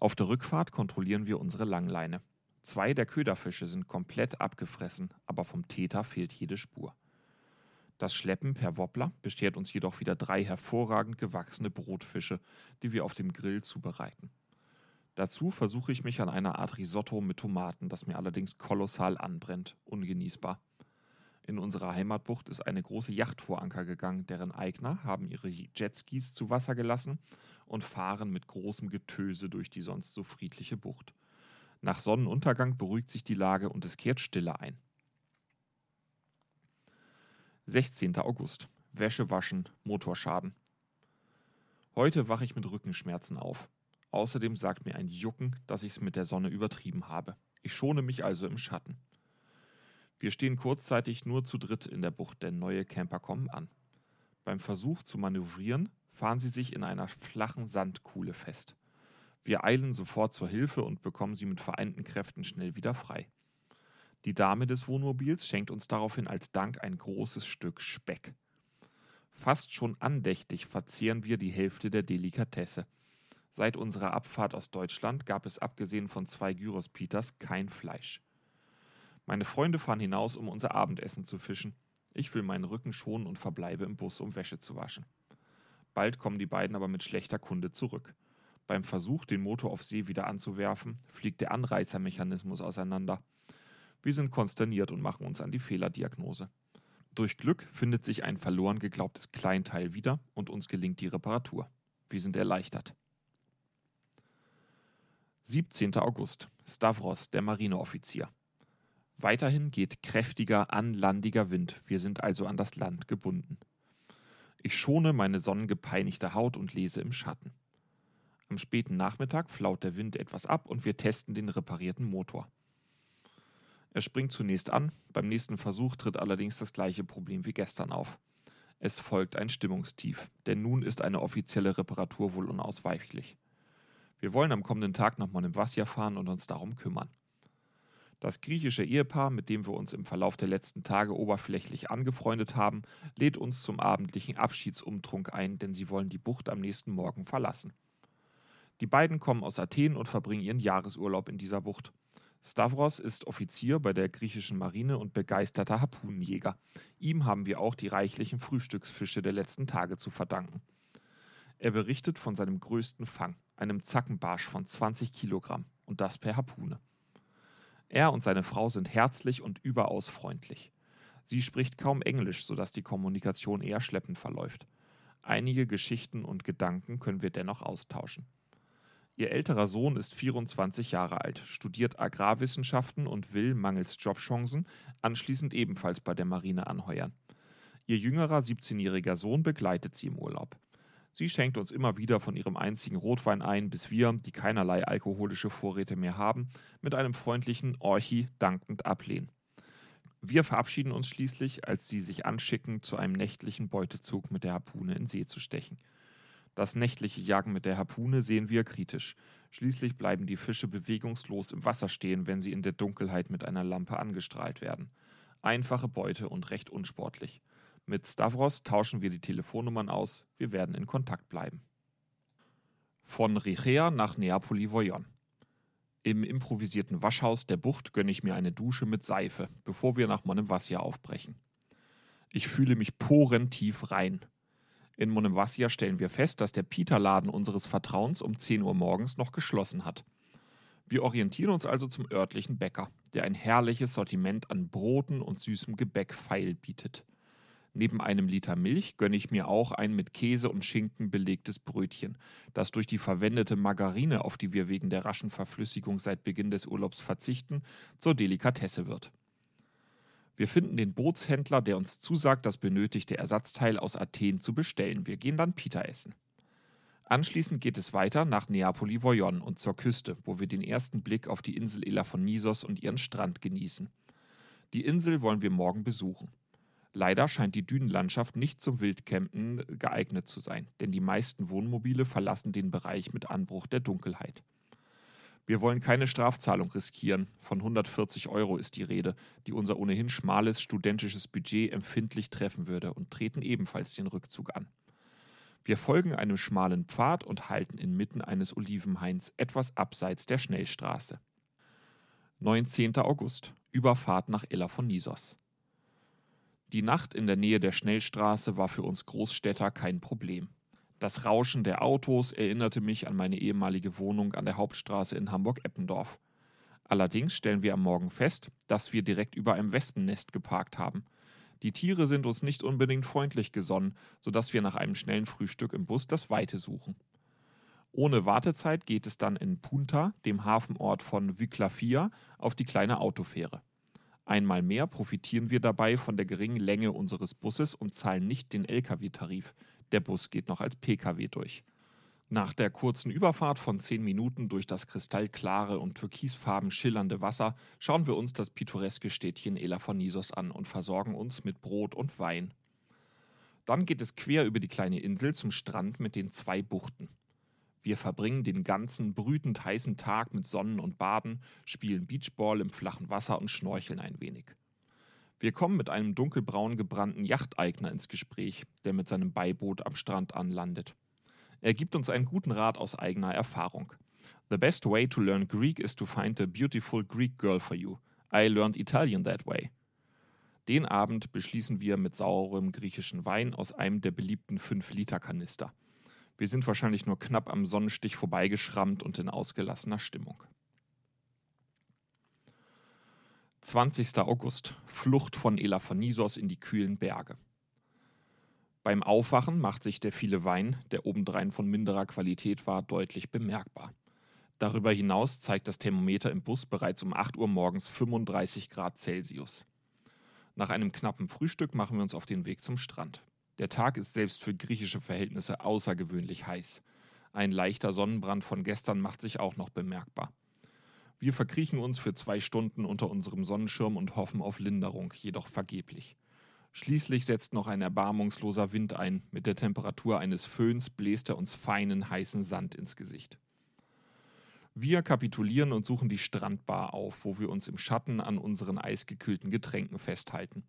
auf der Rückfahrt kontrollieren wir unsere Langleine. Zwei der Köderfische sind komplett abgefressen, aber vom Täter fehlt jede Spur. Das Schleppen per Wobbler beschert uns jedoch wieder drei hervorragend gewachsene Brotfische, die wir auf dem Grill zubereiten. Dazu versuche ich mich an einer Art Risotto mit Tomaten, das mir allerdings kolossal anbrennt, ungenießbar. In unserer Heimatbucht ist eine große Yacht vor Anker gegangen, deren Eigner haben ihre Jetskis zu Wasser gelassen und fahren mit großem Getöse durch die sonst so friedliche Bucht. Nach Sonnenuntergang beruhigt sich die Lage und es kehrt Stille ein. 16. August. Wäsche waschen, Motorschaden. Heute wache ich mit Rückenschmerzen auf. Außerdem sagt mir ein Jucken, dass ich es mit der Sonne übertrieben habe. Ich schone mich also im Schatten. Wir stehen kurzzeitig nur zu dritt in der Bucht, denn neue Camper kommen an. Beim Versuch zu manövrieren fahren sie sich in einer flachen Sandkuhle fest. Wir eilen sofort zur Hilfe und bekommen sie mit vereinten Kräften schnell wieder frei. Die Dame des Wohnmobils schenkt uns daraufhin als Dank ein großes Stück Speck. Fast schon andächtig verzehren wir die Hälfte der Delikatesse. Seit unserer Abfahrt aus Deutschland gab es abgesehen von zwei Gyros Peters kein Fleisch. Meine Freunde fahren hinaus, um unser Abendessen zu fischen. Ich will meinen Rücken schonen und verbleibe im Bus, um Wäsche zu waschen. Bald kommen die beiden aber mit schlechter Kunde zurück. Beim Versuch, den Motor auf See wieder anzuwerfen, fliegt der Anreißermechanismus auseinander. Wir sind konsterniert und machen uns an die Fehlerdiagnose. Durch Glück findet sich ein verloren geglaubtes Kleinteil wieder und uns gelingt die Reparatur. Wir sind erleichtert. 17. August. Stavros, der Marineoffizier. Weiterhin geht kräftiger, anlandiger Wind. Wir sind also an das Land gebunden. Ich schone meine sonnengepeinigte Haut und lese im Schatten. Am späten Nachmittag flaut der Wind etwas ab und wir testen den reparierten Motor. Er springt zunächst an, beim nächsten Versuch tritt allerdings das gleiche Problem wie gestern auf. Es folgt ein Stimmungstief, denn nun ist eine offizielle Reparatur wohl unausweichlich. Wir wollen am kommenden Tag nach Monemvasia fahren und uns darum kümmern. Das griechische Ehepaar, mit dem wir uns im Verlauf der letzten Tage oberflächlich angefreundet haben, lädt uns zum abendlichen Abschiedsumtrunk ein, denn sie wollen die Bucht am nächsten Morgen verlassen. Die beiden kommen aus Athen und verbringen ihren Jahresurlaub in dieser Bucht. Stavros ist Offizier bei der griechischen Marine und begeisterter Harpunenjäger. Ihm haben wir auch die reichlichen Frühstücksfische der letzten Tage zu verdanken. Er berichtet von seinem größten Fang, einem Zackenbarsch von 20 Kilogramm, und das per Harpune. Er und seine Frau sind herzlich und überaus freundlich. Sie spricht kaum Englisch, sodass die Kommunikation eher schleppend verläuft. Einige Geschichten und Gedanken können wir dennoch austauschen. Ihr älterer Sohn ist 24 Jahre alt, studiert Agrarwissenschaften und will, mangels Jobchancen, anschließend ebenfalls bei der Marine anheuern. Ihr jüngerer 17-jähriger Sohn begleitet sie im Urlaub. Sie schenkt uns immer wieder von ihrem einzigen Rotwein ein, bis wir, die keinerlei alkoholische Vorräte mehr haben, mit einem freundlichen Orchi dankend ablehnen. Wir verabschieden uns schließlich, als sie sich anschicken, zu einem nächtlichen Beutezug mit der Harpune in See zu stechen. Das nächtliche Jagen mit der Harpune sehen wir kritisch. Schließlich bleiben die Fische bewegungslos im Wasser stehen, wenn sie in der Dunkelheit mit einer Lampe angestrahlt werden. Einfache Beute und recht unsportlich. Mit Stavros tauschen wir die Telefonnummern aus. Wir werden in Kontakt bleiben. Von Richea nach Neapoli-Voyon. Im improvisierten Waschhaus der Bucht gönne ich mir eine Dusche mit Seife, bevor wir nach Monemvasia aufbrechen. Ich fühle mich porentief rein. In Monemvasia stellen wir fest, dass der Peter-Laden unseres Vertrauens um 10 Uhr morgens noch geschlossen hat. Wir orientieren uns also zum örtlichen Bäcker, der ein herrliches Sortiment an Broten und süßem Gebäck feil bietet. Neben einem Liter Milch gönne ich mir auch ein mit Käse und Schinken belegtes Brötchen, das durch die verwendete Margarine, auf die wir wegen der raschen Verflüssigung seit Beginn des Urlaubs verzichten, zur Delikatesse wird. Wir finden den Bootshändler, der uns zusagt, das benötigte Ersatzteil aus Athen zu bestellen. Wir gehen dann Pita essen. Anschließend geht es weiter nach Neapoli-Voyon und zur Küste, wo wir den ersten Blick auf die Insel Elaphonisos und ihren Strand genießen. Die Insel wollen wir morgen besuchen. Leider scheint die Dünenlandschaft nicht zum Wildcampen geeignet zu sein, denn die meisten Wohnmobile verlassen den Bereich mit Anbruch der Dunkelheit. Wir wollen keine Strafzahlung riskieren. Von 140 Euro ist die Rede, die unser ohnehin schmales studentisches Budget empfindlich treffen würde und treten ebenfalls den Rückzug an. Wir folgen einem schmalen Pfad und halten inmitten eines Olivenhains etwas abseits der Schnellstraße. 19. August. Überfahrt nach Elaphonisos. Die Nacht in der Nähe der Schnellstraße war für uns Großstädter kein Problem. Das Rauschen der Autos erinnerte mich an meine ehemalige Wohnung an der Hauptstraße in Hamburg-Eppendorf. Allerdings stellen wir am Morgen fest, dass wir direkt über einem Wespennest geparkt haben. Die Tiere sind uns nicht unbedingt freundlich gesonnen, sodass wir nach einem schnellen Frühstück im Bus das Weite suchen. Ohne Wartezeit geht es dann in Punta, dem Hafenort von Vyklafia, auf die kleine Autofähre. Einmal mehr profitieren wir dabei von der geringen Länge unseres Busses und zahlen nicht den Lkw-Tarif, der Bus geht noch als Pkw durch. Nach der kurzen Überfahrt von zehn Minuten durch das kristallklare und türkisfarben schillernde Wasser schauen wir uns das pittoreske Städtchen Elaphonisos an und versorgen uns mit Brot und Wein. Dann geht es quer über die kleine Insel zum Strand mit den zwei Buchten. Wir verbringen den ganzen brütend heißen Tag mit Sonnen und Baden, spielen Beachball im flachen Wasser und schnorcheln ein wenig. Wir kommen mit einem dunkelbraun gebrannten Yachteigner ins Gespräch, der mit seinem Beiboot am Strand anlandet. Er gibt uns einen guten Rat aus eigener Erfahrung. The best way to learn Greek is to find a beautiful Greek girl for you. I learned Italian that way. Den Abend beschließen wir mit saurem griechischen Wein aus einem der beliebten 5-Liter-Kanister. Wir sind wahrscheinlich nur knapp am Sonnenstich vorbeigeschrammt und in ausgelassener Stimmung. 20. August. Flucht von Elaphanisos in die kühlen Berge. Beim Aufwachen macht sich der viele Wein, der obendrein von minderer Qualität war, deutlich bemerkbar. Darüber hinaus zeigt das Thermometer im Bus bereits um 8 Uhr morgens 35 Grad Celsius. Nach einem knappen Frühstück machen wir uns auf den Weg zum Strand. Der Tag ist selbst für griechische Verhältnisse außergewöhnlich heiß. Ein leichter Sonnenbrand von gestern macht sich auch noch bemerkbar. Wir verkriechen uns für zwei Stunden unter unserem Sonnenschirm und hoffen auf Linderung, jedoch vergeblich. Schließlich setzt noch ein erbarmungsloser Wind ein. Mit der Temperatur eines Föhns bläst er uns feinen, heißen Sand ins Gesicht. Wir kapitulieren und suchen die Strandbar auf, wo wir uns im Schatten an unseren eisgekühlten Getränken festhalten.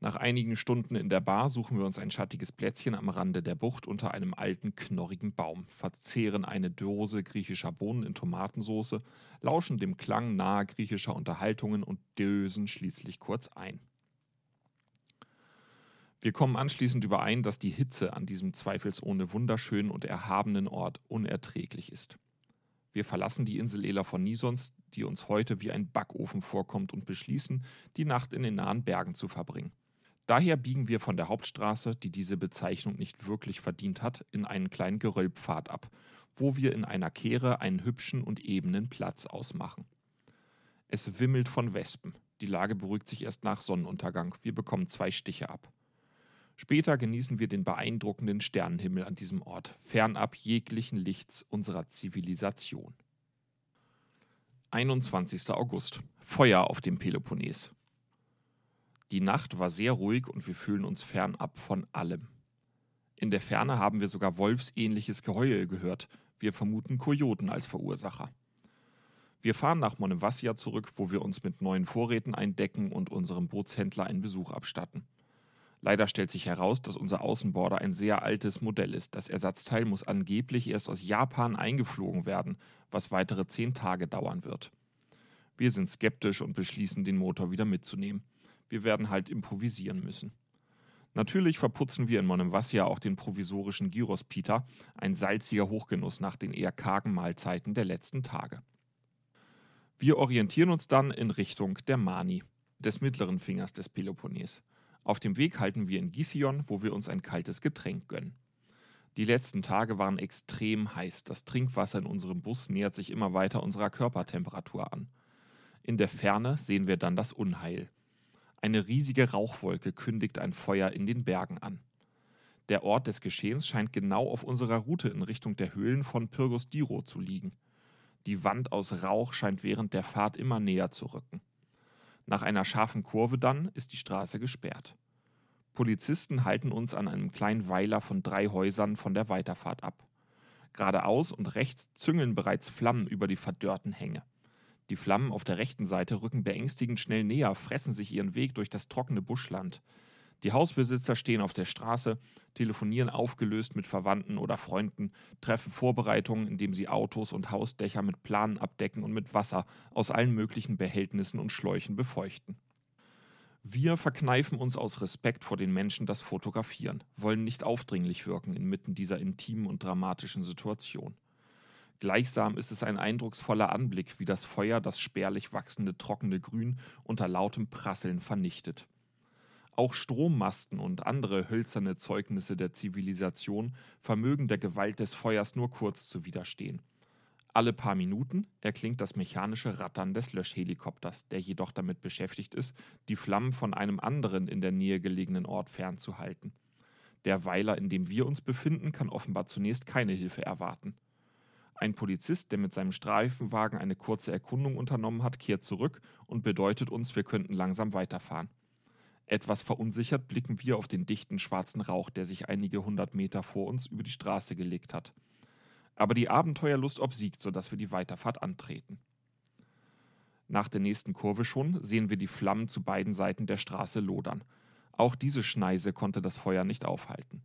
Nach einigen Stunden in der Bar suchen wir uns ein schattiges Plätzchen am Rande der Bucht unter einem alten, knorrigen Baum, verzehren eine Dose griechischer Bohnen in Tomatensauce, lauschen dem Klang naher griechischer Unterhaltungen und dösen schließlich kurz ein. Wir kommen anschließend überein, dass die Hitze an diesem zweifelsohne wunderschönen und erhabenen Ort unerträglich ist. Wir verlassen die Insel Elafonisons, die uns heute wie ein Backofen vorkommt, und beschließen, die Nacht in den nahen Bergen zu verbringen. Daher biegen wir von der Hauptstraße, die diese Bezeichnung nicht wirklich verdient hat, in einen kleinen Geröllpfad ab, wo wir in einer Kehre einen hübschen und ebenen Platz ausmachen. Es wimmelt von Wespen. Die Lage beruhigt sich erst nach Sonnenuntergang. Wir bekommen zwei Stiche ab. Später genießen wir den beeindruckenden Sternenhimmel an diesem Ort, fernab jeglichen Lichts unserer Zivilisation. 21. August. Feuer auf dem Peloponnes. Die Nacht war sehr ruhig und wir fühlen uns fernab von allem. In der Ferne haben wir sogar wolfsähnliches Geheul gehört. Wir vermuten Kojoten als Verursacher. Wir fahren nach Monevassia zurück, wo wir uns mit neuen Vorräten eindecken und unserem Bootshändler einen Besuch abstatten. Leider stellt sich heraus, dass unser Außenborder ein sehr altes Modell ist. Das Ersatzteil muss angeblich erst aus Japan eingeflogen werden, was weitere zehn Tage dauern wird. Wir sind skeptisch und beschließen, den Motor wieder mitzunehmen. Wir werden halt improvisieren müssen. Natürlich verputzen wir in Monemvassia auch den provisorischen Gyros Pita, ein salziger Hochgenuss nach den eher kargen Mahlzeiten der letzten Tage. Wir orientieren uns dann in Richtung der Mani, des mittleren Fingers des Peloponnes. Auf dem Weg halten wir in Githion, wo wir uns ein kaltes Getränk gönnen. Die letzten Tage waren extrem heiß. Das Trinkwasser in unserem Bus nähert sich immer weiter unserer Körpertemperatur an. In der Ferne sehen wir dann das Unheil. Eine riesige Rauchwolke kündigt ein Feuer in den Bergen an. Der Ort des Geschehens scheint genau auf unserer Route in Richtung der Höhlen von Pyrgos Diro zu liegen. Die Wand aus Rauch scheint während der Fahrt immer näher zu rücken. Nach einer scharfen Kurve dann ist die Straße gesperrt. Polizisten halten uns an einem kleinen Weiler von drei Häusern von der Weiterfahrt ab. Geradeaus und rechts züngeln bereits Flammen über die verdörrten Hänge. Die Flammen auf der rechten Seite rücken beängstigend schnell näher, fressen sich ihren Weg durch das trockene Buschland. Die Hausbesitzer stehen auf der Straße, telefonieren aufgelöst mit Verwandten oder Freunden, treffen Vorbereitungen, indem sie Autos und Hausdächer mit Planen abdecken und mit Wasser aus allen möglichen Behältnissen und Schläuchen befeuchten. Wir verkneifen uns aus Respekt vor den Menschen das Fotografieren, wollen nicht aufdringlich wirken inmitten dieser intimen und dramatischen Situation. Gleichsam ist es ein eindrucksvoller Anblick, wie das Feuer das spärlich wachsende trockene Grün unter lautem Prasseln vernichtet. Auch Strommasten und andere hölzerne Zeugnisse der Zivilisation vermögen der Gewalt des Feuers nur kurz zu widerstehen. Alle paar Minuten erklingt das mechanische Rattern des Löschhelikopters, der jedoch damit beschäftigt ist, die Flammen von einem anderen in der Nähe gelegenen Ort fernzuhalten. Der Weiler, in dem wir uns befinden, kann offenbar zunächst keine Hilfe erwarten. Ein Polizist, der mit seinem Streifenwagen eine kurze Erkundung unternommen hat, kehrt zurück und bedeutet uns, wir könnten langsam weiterfahren. Etwas verunsichert blicken wir auf den dichten schwarzen Rauch, der sich einige hundert Meter vor uns über die Straße gelegt hat. Aber die Abenteuerlust obsiegt, sodass wir die Weiterfahrt antreten. Nach der nächsten Kurve schon sehen wir die Flammen zu beiden Seiten der Straße lodern. Auch diese Schneise konnte das Feuer nicht aufhalten.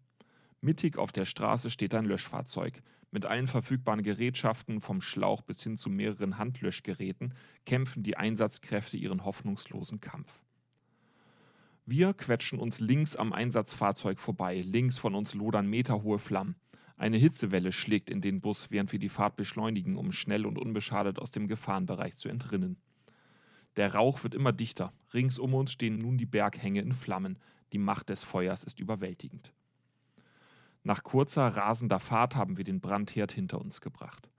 Mittig auf der Straße steht ein Löschfahrzeug. Mit allen verfügbaren Gerätschaften, vom Schlauch bis hin zu mehreren Handlöschgeräten, kämpfen die Einsatzkräfte ihren hoffnungslosen Kampf. Wir quetschen uns links am Einsatzfahrzeug vorbei, links von uns lodern meterhohe Flammen. Eine Hitzewelle schlägt in den Bus, während wir die Fahrt beschleunigen, um schnell und unbeschadet aus dem Gefahrenbereich zu entrinnen. Der Rauch wird immer dichter. Rings um uns stehen nun die Berghänge in Flammen. Die Macht des Feuers ist überwältigend. Nach kurzer, rasender Fahrt haben wir den Brandherd hinter uns gebracht.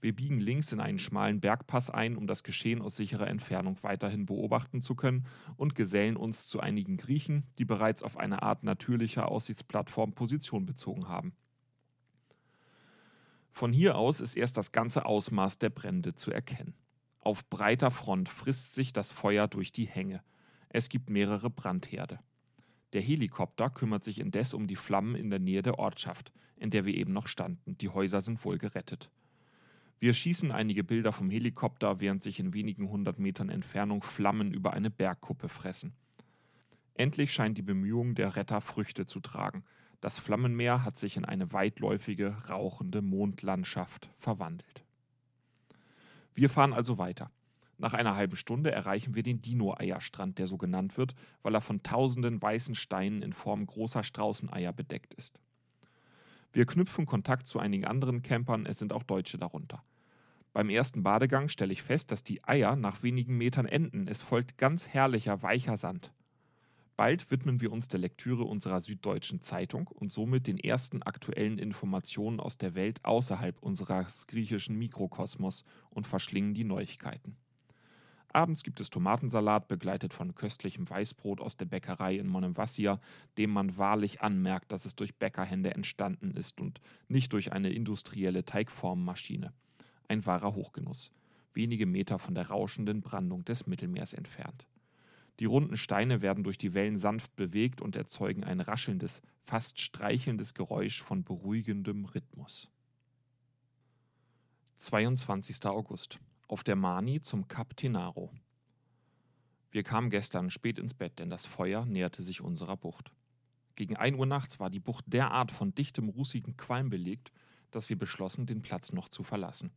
Wir biegen links in einen schmalen Bergpass ein, um das Geschehen aus sicherer Entfernung weiterhin beobachten zu können und gesellen uns zu einigen Griechen, die bereits auf eine Art natürlicher Aussichtsplattform Position bezogen haben. Von hier aus ist erst das ganze Ausmaß der Brände zu erkennen. Auf breiter Front frisst sich das Feuer durch die Hänge. Es gibt mehrere Brandherde. Der Helikopter kümmert sich indes um die Flammen in der Nähe der Ortschaft, in der wir eben noch standen. Die Häuser sind wohl gerettet. Wir schießen einige Bilder vom Helikopter, während sich in wenigen hundert Metern Entfernung Flammen über eine Bergkuppe fressen. Endlich scheint die Bemühung der Retter Früchte zu tragen. Das Flammenmeer hat sich in eine weitläufige, rauchende Mondlandschaft verwandelt. Wir fahren also weiter. Nach einer halben Stunde erreichen wir den Dino-Eierstrand, der so genannt wird, weil er von tausenden weißen Steinen in Form großer Straußeneier bedeckt ist. Wir knüpfen Kontakt zu einigen anderen Campern, es sind auch Deutsche darunter. Beim ersten Badegang stelle ich fest, dass die Eier nach wenigen Metern enden. Es folgt ganz herrlicher, weicher Sand. Bald widmen wir uns der Lektüre unserer Süddeutschen Zeitung und somit den ersten aktuellen Informationen aus der Welt außerhalb unseres griechischen Mikrokosmos und verschlingen die Neuigkeiten. Abends gibt es Tomatensalat, begleitet von köstlichem Weißbrot aus der Bäckerei in Monemvassia, dem man wahrlich anmerkt, dass es durch Bäckerhände entstanden ist und nicht durch eine industrielle Teigformmaschine ein wahrer Hochgenuss, wenige Meter von der rauschenden Brandung des Mittelmeers entfernt. Die runden Steine werden durch die Wellen sanft bewegt und erzeugen ein raschelndes, fast streichelndes Geräusch von beruhigendem Rhythmus. 22. August. Auf der Mani zum Kap Tenaro. Wir kamen gestern spät ins Bett, denn das Feuer näherte sich unserer Bucht. Gegen 1 Uhr nachts war die Bucht derart von dichtem, rußigen Qualm belegt, dass wir beschlossen, den Platz noch zu verlassen.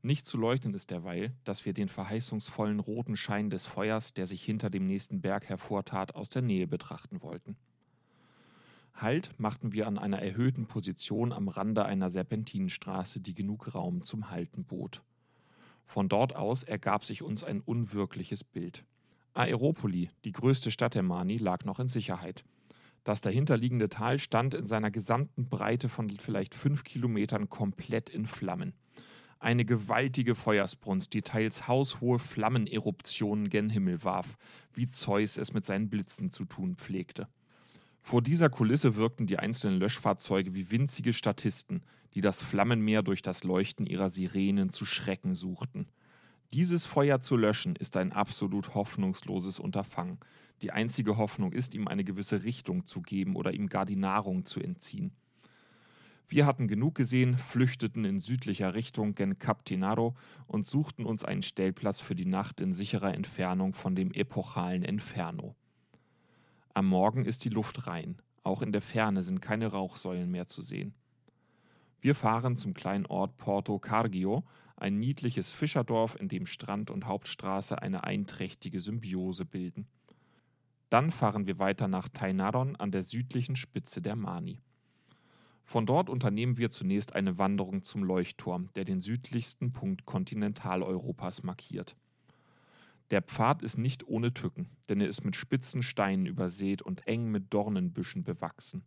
Nicht zu leugnen ist derweil, dass wir den verheißungsvollen roten Schein des Feuers, der sich hinter dem nächsten Berg hervortat, aus der Nähe betrachten wollten. Halt machten wir an einer erhöhten Position am Rande einer Serpentinenstraße, die genug Raum zum Halten bot. Von dort aus ergab sich uns ein unwirkliches Bild. Aeropoli, die größte Stadt der Mani, lag noch in Sicherheit. Das dahinterliegende Tal stand in seiner gesamten Breite von vielleicht fünf Kilometern komplett in Flammen eine gewaltige Feuersbrunst, die teils haushohe Flammeneruptionen gen Himmel warf, wie Zeus es mit seinen Blitzen zu tun pflegte. Vor dieser Kulisse wirkten die einzelnen Löschfahrzeuge wie winzige Statisten, die das Flammenmeer durch das Leuchten ihrer Sirenen zu schrecken suchten. Dieses Feuer zu löschen ist ein absolut hoffnungsloses Unterfangen. Die einzige Hoffnung ist, ihm eine gewisse Richtung zu geben oder ihm gar die Nahrung zu entziehen. Wir hatten genug gesehen, flüchteten in südlicher Richtung gen Cap Tinaro und suchten uns einen Stellplatz für die Nacht in sicherer Entfernung von dem epochalen Inferno. Am Morgen ist die Luft rein, auch in der Ferne sind keine Rauchsäulen mehr zu sehen. Wir fahren zum kleinen Ort Porto Cargio, ein niedliches Fischerdorf, in dem Strand und Hauptstraße eine einträchtige Symbiose bilden. Dann fahren wir weiter nach Tainaron an der südlichen Spitze der Mani. Von dort unternehmen wir zunächst eine Wanderung zum Leuchtturm, der den südlichsten Punkt Kontinentaleuropas markiert. Der Pfad ist nicht ohne Tücken, denn er ist mit spitzen Steinen übersät und eng mit Dornenbüschen bewachsen.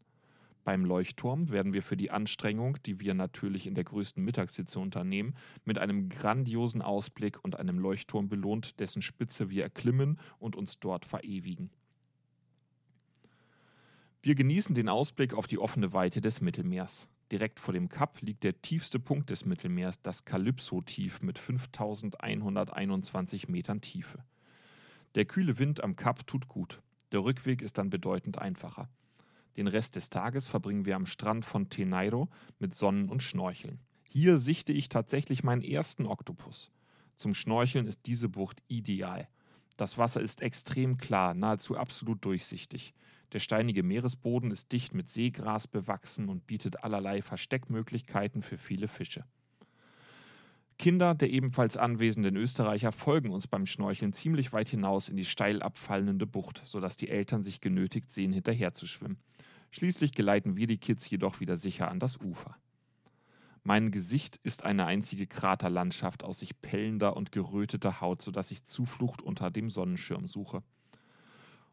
Beim Leuchtturm werden wir für die Anstrengung, die wir natürlich in der größten Mittagssitze unternehmen, mit einem grandiosen Ausblick und einem Leuchtturm belohnt, dessen Spitze wir erklimmen und uns dort verewigen. Wir genießen den Ausblick auf die offene Weite des Mittelmeers. Direkt vor dem Kap liegt der tiefste Punkt des Mittelmeers, das Kalypso-Tief mit 5121 Metern Tiefe. Der kühle Wind am Kap tut gut. Der Rückweg ist dann bedeutend einfacher. Den Rest des Tages verbringen wir am Strand von Teneiro mit Sonnen und Schnorcheln. Hier sichte ich tatsächlich meinen ersten Oktopus. Zum Schnorcheln ist diese Bucht ideal. Das Wasser ist extrem klar, nahezu absolut durchsichtig. Der steinige Meeresboden ist dicht mit Seegras bewachsen und bietet allerlei Versteckmöglichkeiten für viele Fische. Kinder der ebenfalls anwesenden Österreicher folgen uns beim Schnorcheln ziemlich weit hinaus in die steil abfallende Bucht, sodass die Eltern sich genötigt sehen, hinterherzuschwimmen. Schließlich geleiten wir die Kids jedoch wieder sicher an das Ufer. Mein Gesicht ist eine einzige Kraterlandschaft aus sich pellender und geröteter Haut, sodass ich Zuflucht unter dem Sonnenschirm suche.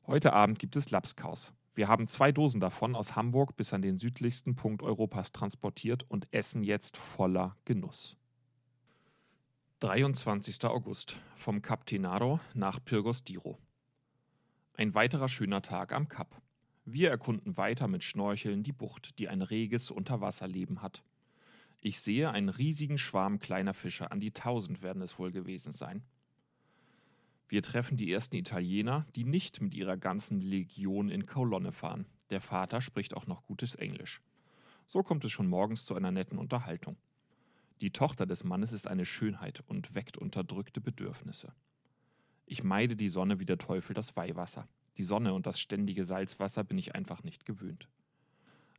Heute Abend gibt es Lapskaus. Wir haben zwei Dosen davon aus Hamburg bis an den südlichsten Punkt Europas transportiert und essen jetzt voller Genuss. 23. August vom Kap Tenaro nach Pyrgos Diro. Ein weiterer schöner Tag am Kap. Wir erkunden weiter mit Schnorcheln die Bucht, die ein reges Unterwasserleben hat. Ich sehe einen riesigen Schwarm kleiner Fische, an die tausend werden es wohl gewesen sein. Wir treffen die ersten Italiener, die nicht mit ihrer ganzen Legion in Kolonne fahren. Der Vater spricht auch noch gutes Englisch. So kommt es schon morgens zu einer netten Unterhaltung. Die Tochter des Mannes ist eine Schönheit und weckt unterdrückte Bedürfnisse. Ich meide die Sonne wie der Teufel das Weihwasser. Die Sonne und das ständige Salzwasser bin ich einfach nicht gewöhnt.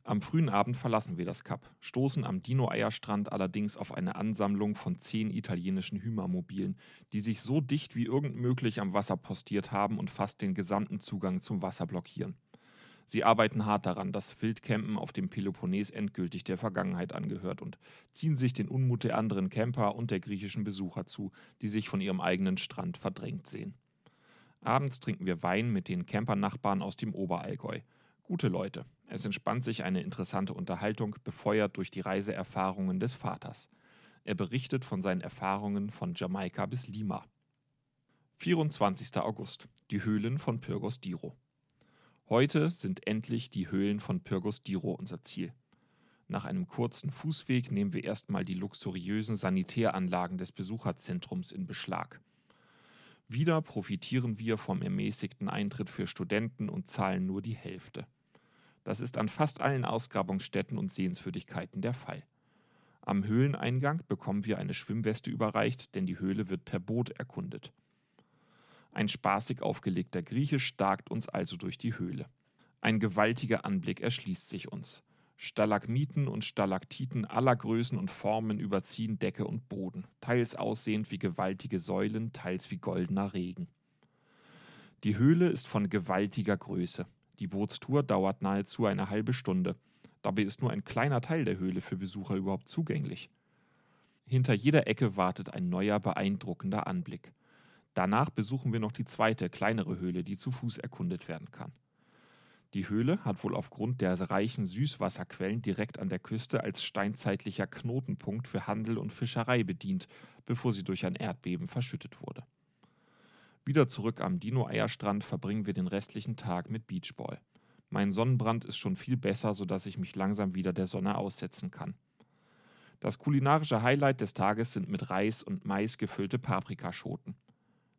Am frühen Abend verlassen wir das Kap, stoßen am Dino-Eierstrand allerdings auf eine Ansammlung von zehn italienischen Hymermobilen, die sich so dicht wie irgend möglich am Wasser postiert haben und fast den gesamten Zugang zum Wasser blockieren. Sie arbeiten hart daran, dass Wildcampen auf dem Peloponnes endgültig der Vergangenheit angehört und ziehen sich den Unmut der anderen Camper und der griechischen Besucher zu, die sich von ihrem eigenen Strand verdrängt sehen. Abends trinken wir Wein mit den Campernachbarn aus dem Oberallgäu. Gute Leute. Es entspannt sich eine interessante Unterhaltung, befeuert durch die Reiseerfahrungen des Vaters. Er berichtet von seinen Erfahrungen von Jamaika bis Lima. 24. August. Die Höhlen von Pyrgos Diro. Heute sind endlich die Höhlen von Pyrgos Diro unser Ziel. Nach einem kurzen Fußweg nehmen wir erstmal die luxuriösen Sanitäranlagen des Besucherzentrums in Beschlag. Wieder profitieren wir vom ermäßigten Eintritt für Studenten und zahlen nur die Hälfte. Das ist an fast allen Ausgrabungsstätten und Sehenswürdigkeiten der Fall. Am Höhleneingang bekommen wir eine Schwimmweste überreicht, denn die Höhle wird per Boot erkundet. Ein spaßig aufgelegter Grieche starkt uns also durch die Höhle. Ein gewaltiger Anblick erschließt sich uns. Stalagmiten und Stalaktiten aller Größen und Formen überziehen Decke und Boden, teils aussehend wie gewaltige Säulen, teils wie goldener Regen. Die Höhle ist von gewaltiger Größe. Die Bootstour dauert nahezu eine halbe Stunde. Dabei ist nur ein kleiner Teil der Höhle für Besucher überhaupt zugänglich. Hinter jeder Ecke wartet ein neuer, beeindruckender Anblick. Danach besuchen wir noch die zweite, kleinere Höhle, die zu Fuß erkundet werden kann. Die Höhle hat wohl aufgrund der reichen Süßwasserquellen direkt an der Küste als steinzeitlicher Knotenpunkt für Handel und Fischerei bedient, bevor sie durch ein Erdbeben verschüttet wurde. Wieder zurück am Dino-Eierstrand verbringen wir den restlichen Tag mit Beachball. Mein Sonnenbrand ist schon viel besser, sodass ich mich langsam wieder der Sonne aussetzen kann. Das kulinarische Highlight des Tages sind mit Reis und Mais gefüllte Paprikaschoten.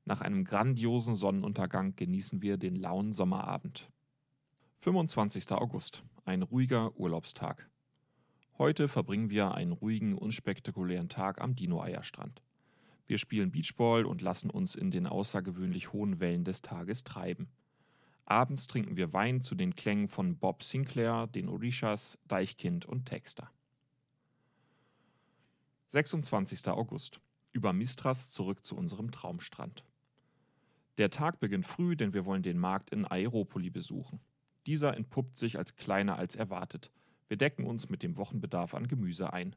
Nach einem grandiosen Sonnenuntergang genießen wir den lauen Sommerabend. 25. August, ein ruhiger Urlaubstag. Heute verbringen wir einen ruhigen, unspektakulären Tag am Dino-Eierstrand. Wir spielen Beachball und lassen uns in den außergewöhnlich hohen Wellen des Tages treiben. Abends trinken wir Wein zu den Klängen von Bob Sinclair, den Orishas, Deichkind und Texter. 26. August. Über Mistras zurück zu unserem Traumstrand. Der Tag beginnt früh, denn wir wollen den Markt in Aeropoli besuchen. Dieser entpuppt sich als kleiner als erwartet. Wir decken uns mit dem Wochenbedarf an Gemüse ein.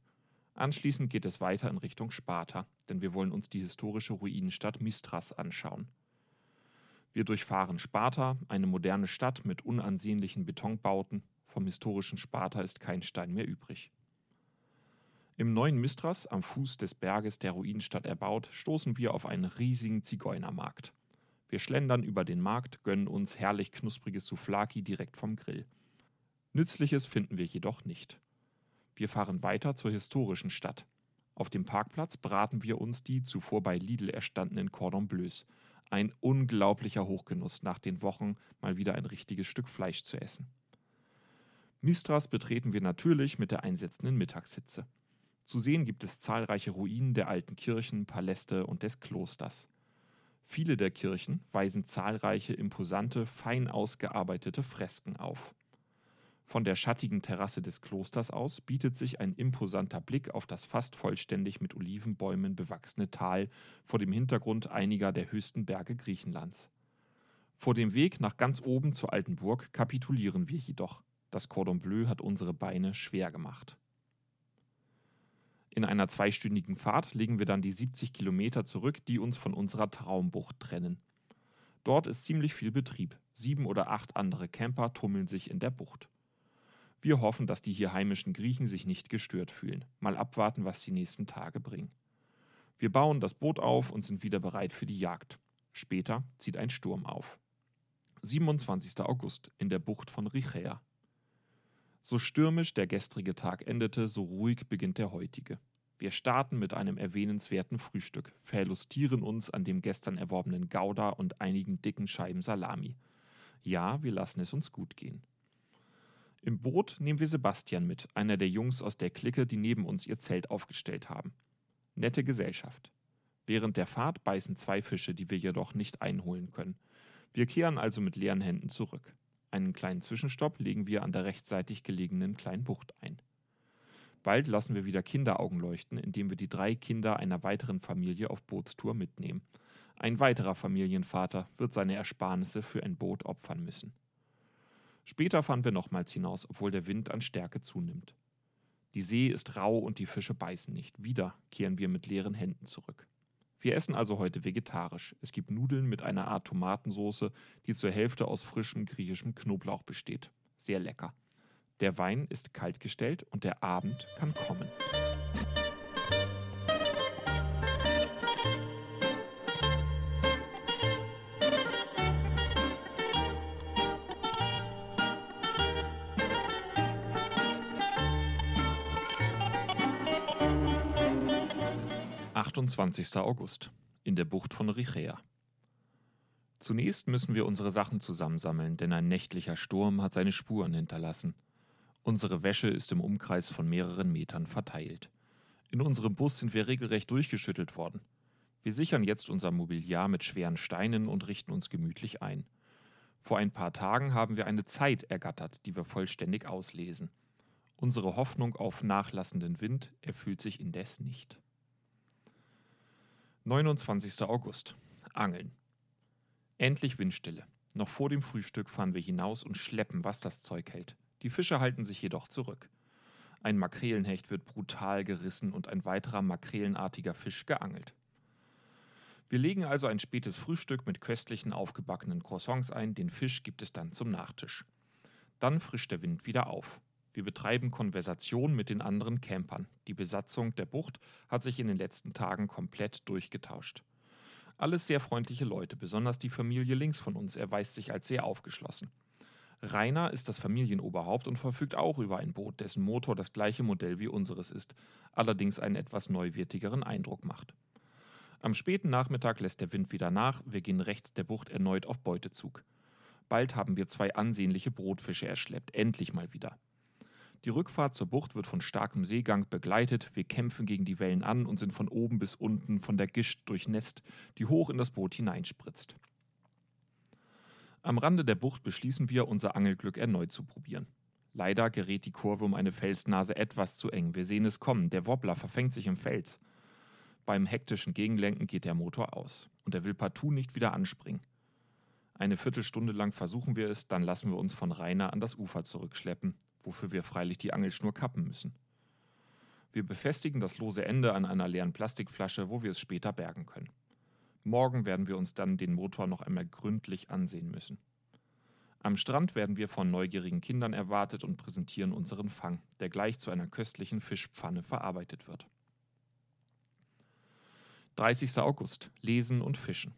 Anschließend geht es weiter in Richtung Sparta, denn wir wollen uns die historische Ruinenstadt Mistras anschauen. Wir durchfahren Sparta, eine moderne Stadt mit unansehnlichen Betonbauten. Vom historischen Sparta ist kein Stein mehr übrig. Im neuen Mistras, am Fuß des Berges der Ruinenstadt erbaut, stoßen wir auf einen riesigen Zigeunermarkt. Wir schlendern über den Markt, gönnen uns herrlich knuspriges Souflaki direkt vom Grill. Nützliches finden wir jedoch nicht. Wir fahren weiter zur historischen Stadt. Auf dem Parkplatz braten wir uns die zuvor bei Lidl erstandenen Cordon Bleus. Ein unglaublicher Hochgenuss, nach den Wochen mal wieder ein richtiges Stück Fleisch zu essen. Mistras betreten wir natürlich mit der einsetzenden Mittagshitze. Zu sehen gibt es zahlreiche Ruinen der alten Kirchen, Paläste und des Klosters. Viele der Kirchen weisen zahlreiche imposante, fein ausgearbeitete Fresken auf. Von der schattigen Terrasse des Klosters aus bietet sich ein imposanter Blick auf das fast vollständig mit Olivenbäumen bewachsene Tal vor dem Hintergrund einiger der höchsten Berge Griechenlands. Vor dem Weg nach ganz oben zur alten Burg kapitulieren wir jedoch. Das Cordon Bleu hat unsere Beine schwer gemacht. In einer zweistündigen Fahrt legen wir dann die 70 Kilometer zurück, die uns von unserer Traumbucht trennen. Dort ist ziemlich viel Betrieb. Sieben oder acht andere Camper tummeln sich in der Bucht. Wir hoffen, dass die hier heimischen Griechen sich nicht gestört fühlen. Mal abwarten, was die nächsten Tage bringen. Wir bauen das Boot auf und sind wieder bereit für die Jagd. Später zieht ein Sturm auf. 27. August in der Bucht von Richea. So stürmisch der gestrige Tag endete, so ruhig beginnt der heutige. Wir starten mit einem erwähnenswerten Frühstück, verlustieren uns an dem gestern erworbenen Gouda und einigen dicken Scheiben Salami. Ja, wir lassen es uns gut gehen. Im Boot nehmen wir Sebastian mit, einer der Jungs aus der Clique, die neben uns ihr Zelt aufgestellt haben. Nette Gesellschaft. Während der Fahrt beißen zwei Fische, die wir jedoch nicht einholen können. Wir kehren also mit leeren Händen zurück. Einen kleinen Zwischenstopp legen wir an der rechtsseitig gelegenen kleinen Bucht ein. Bald lassen wir wieder Kinderaugen leuchten, indem wir die drei Kinder einer weiteren Familie auf Bootstour mitnehmen. Ein weiterer Familienvater wird seine Ersparnisse für ein Boot opfern müssen. Später fahren wir nochmals hinaus, obwohl der Wind an Stärke zunimmt. Die See ist rau und die Fische beißen nicht. Wieder kehren wir mit leeren Händen zurück. Wir essen also heute vegetarisch. Es gibt Nudeln mit einer Art Tomatensauce, die zur Hälfte aus frischem griechischem Knoblauch besteht. Sehr lecker. Der Wein ist kaltgestellt und der Abend kann kommen. 28. August in der Bucht von Richea. Zunächst müssen wir unsere Sachen zusammensammeln, denn ein nächtlicher Sturm hat seine Spuren hinterlassen. Unsere Wäsche ist im Umkreis von mehreren Metern verteilt. In unserem Bus sind wir regelrecht durchgeschüttelt worden. Wir sichern jetzt unser Mobiliar mit schweren Steinen und richten uns gemütlich ein. Vor ein paar Tagen haben wir eine Zeit ergattert, die wir vollständig auslesen. Unsere Hoffnung auf nachlassenden Wind erfüllt sich indes nicht. 29. August. Angeln. Endlich Windstille. Noch vor dem Frühstück fahren wir hinaus und schleppen, was das Zeug hält. Die Fische halten sich jedoch zurück. Ein Makrelenhecht wird brutal gerissen und ein weiterer makrelenartiger Fisch geangelt. Wir legen also ein spätes Frühstück mit köstlichen aufgebackenen Croissants ein, den Fisch gibt es dann zum Nachtisch. Dann frischt der Wind wieder auf. Wir betreiben Konversation mit den anderen Campern. Die Besatzung der Bucht hat sich in den letzten Tagen komplett durchgetauscht. Alles sehr freundliche Leute, besonders die Familie links von uns erweist sich als sehr aufgeschlossen. Rainer ist das Familienoberhaupt und verfügt auch über ein Boot, dessen Motor das gleiche Modell wie unseres ist, allerdings einen etwas neuwertigeren Eindruck macht. Am späten Nachmittag lässt der Wind wieder nach, wir gehen rechts der Bucht erneut auf Beutezug. Bald haben wir zwei ansehnliche Brotfische erschleppt, endlich mal wieder. Die Rückfahrt zur Bucht wird von starkem Seegang begleitet. Wir kämpfen gegen die Wellen an und sind von oben bis unten von der Gischt durchnässt, die hoch in das Boot hineinspritzt. Am Rande der Bucht beschließen wir, unser Angelglück erneut zu probieren. Leider gerät die Kurve um eine Felsnase etwas zu eng. Wir sehen es kommen. Der Wobbler verfängt sich im Fels. Beim hektischen Gegenlenken geht der Motor aus und er will partout nicht wieder anspringen. Eine Viertelstunde lang versuchen wir es, dann lassen wir uns von Rainer an das Ufer zurückschleppen wofür wir freilich die Angelschnur kappen müssen. Wir befestigen das lose Ende an einer leeren Plastikflasche, wo wir es später bergen können. Morgen werden wir uns dann den Motor noch einmal gründlich ansehen müssen. Am Strand werden wir von neugierigen Kindern erwartet und präsentieren unseren Fang, der gleich zu einer köstlichen Fischpfanne verarbeitet wird. 30. August. Lesen und Fischen.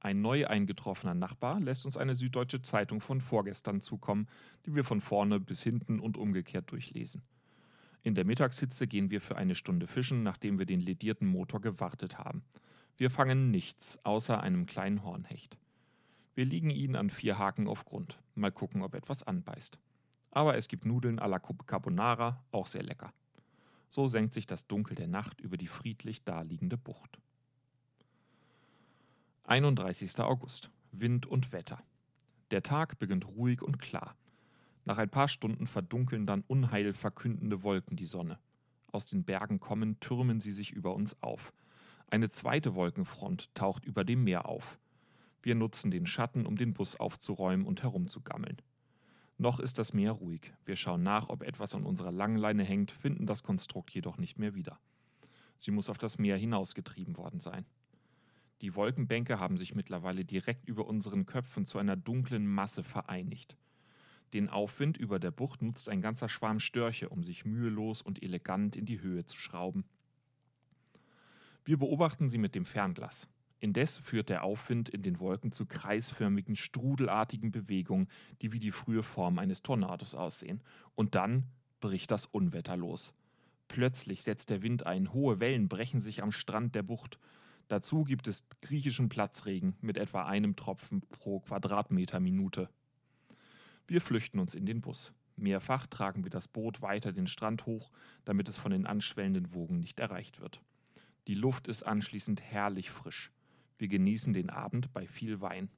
Ein neu eingetroffener Nachbar lässt uns eine süddeutsche Zeitung von vorgestern zukommen, die wir von vorne bis hinten und umgekehrt durchlesen. In der Mittagshitze gehen wir für eine Stunde fischen, nachdem wir den ledierten Motor gewartet haben. Wir fangen nichts, außer einem kleinen Hornhecht. Wir liegen ihn an vier Haken auf Grund. Mal gucken, ob etwas anbeißt. Aber es gibt Nudeln à la Carbonara, auch sehr lecker. So senkt sich das Dunkel der Nacht über die friedlich daliegende Bucht. 31. August. Wind und Wetter. Der Tag beginnt ruhig und klar. Nach ein paar Stunden verdunkeln dann unheilverkündende Wolken die Sonne. Aus den Bergen kommen, türmen sie sich über uns auf. Eine zweite Wolkenfront taucht über dem Meer auf. Wir nutzen den Schatten, um den Bus aufzuräumen und herumzugammeln. Noch ist das Meer ruhig. Wir schauen nach, ob etwas an unserer Langleine hängt, finden das Konstrukt jedoch nicht mehr wieder. Sie muss auf das Meer hinausgetrieben worden sein. Die Wolkenbänke haben sich mittlerweile direkt über unseren Köpfen zu einer dunklen Masse vereinigt. Den Aufwind über der Bucht nutzt ein ganzer Schwarm Störche, um sich mühelos und elegant in die Höhe zu schrauben. Wir beobachten sie mit dem Fernglas. Indes führt der Aufwind in den Wolken zu kreisförmigen, strudelartigen Bewegungen, die wie die frühe Form eines Tornados aussehen. Und dann bricht das Unwetter los. Plötzlich setzt der Wind ein, hohe Wellen brechen sich am Strand der Bucht. Dazu gibt es griechischen Platzregen mit etwa einem Tropfen pro Quadratmeter Minute. Wir flüchten uns in den Bus. Mehrfach tragen wir das Boot weiter den Strand hoch, damit es von den anschwellenden Wogen nicht erreicht wird. Die Luft ist anschließend herrlich frisch. Wir genießen den Abend bei viel Wein.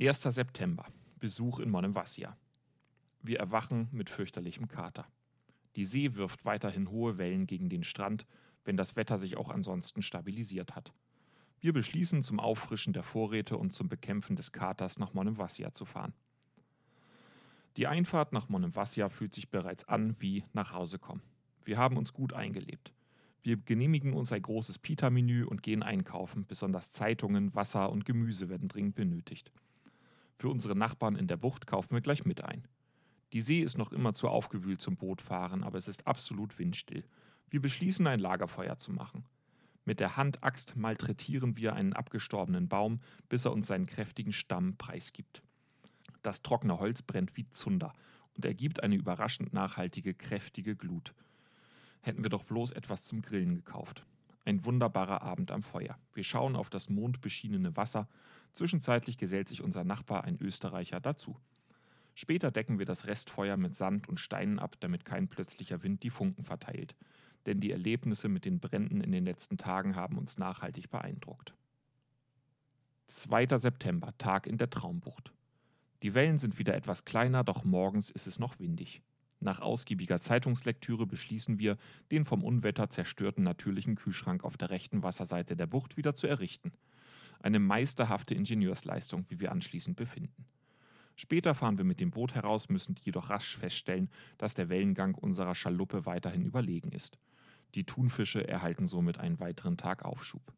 1. September. Besuch in Monemvasia. Wir erwachen mit fürchterlichem Kater. Die See wirft weiterhin hohe Wellen gegen den Strand, wenn das Wetter sich auch ansonsten stabilisiert hat. Wir beschließen, zum Auffrischen der Vorräte und zum Bekämpfen des Katers nach Monemvasia zu fahren. Die Einfahrt nach Monemvasia fühlt sich bereits an wie nach Hause kommen. Wir haben uns gut eingelebt. Wir genehmigen uns ein großes Pita-Menü und gehen einkaufen. Besonders Zeitungen, Wasser und Gemüse werden dringend benötigt. Für unsere Nachbarn in der Bucht kaufen wir gleich mit ein. Die See ist noch immer zu aufgewühlt zum Bootfahren, aber es ist absolut windstill. Wir beschließen, ein Lagerfeuer zu machen. Mit der Handaxt malträtieren wir einen abgestorbenen Baum, bis er uns seinen kräftigen Stamm preisgibt. Das trockene Holz brennt wie Zunder und ergibt eine überraschend nachhaltige, kräftige Glut hätten wir doch bloß etwas zum Grillen gekauft. Ein wunderbarer Abend am Feuer. Wir schauen auf das mondbeschienene Wasser. Zwischenzeitlich gesellt sich unser Nachbar, ein Österreicher, dazu. Später decken wir das Restfeuer mit Sand und Steinen ab, damit kein plötzlicher Wind die Funken verteilt. Denn die Erlebnisse mit den Bränden in den letzten Tagen haben uns nachhaltig beeindruckt. 2. September, Tag in der Traumbucht. Die Wellen sind wieder etwas kleiner, doch morgens ist es noch windig. Nach ausgiebiger Zeitungslektüre beschließen wir, den vom Unwetter zerstörten natürlichen Kühlschrank auf der rechten Wasserseite der Bucht wieder zu errichten. Eine meisterhafte Ingenieursleistung, wie wir anschließend befinden. Später fahren wir mit dem Boot heraus, müssen jedoch rasch feststellen, dass der Wellengang unserer Schaluppe weiterhin überlegen ist. Die Thunfische erhalten somit einen weiteren Tag Aufschub.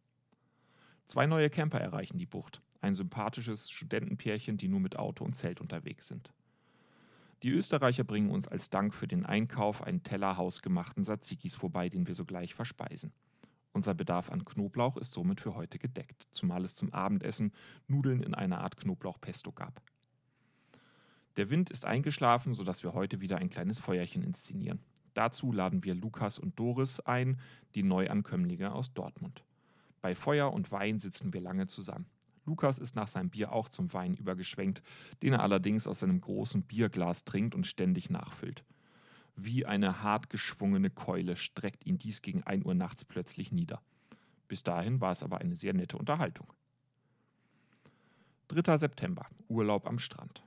Zwei neue Camper erreichen die Bucht. Ein sympathisches Studentenpärchen, die nur mit Auto und Zelt unterwegs sind. Die Österreicher bringen uns als Dank für den Einkauf einen Teller hausgemachten Tzatzikis vorbei, den wir sogleich verspeisen. Unser Bedarf an Knoblauch ist somit für heute gedeckt, zumal es zum Abendessen Nudeln in einer Art Knoblauchpesto gab. Der Wind ist eingeschlafen, sodass wir heute wieder ein kleines Feuerchen inszenieren. Dazu laden wir Lukas und Doris ein, die Neuankömmlinge aus Dortmund. Bei Feuer und Wein sitzen wir lange zusammen. Lukas ist nach seinem Bier auch zum Wein übergeschwenkt, den er allerdings aus seinem großen Bierglas trinkt und ständig nachfüllt. Wie eine hart geschwungene Keule streckt ihn dies gegen 1 Uhr nachts plötzlich nieder. Bis dahin war es aber eine sehr nette Unterhaltung. 3. September, Urlaub am Strand.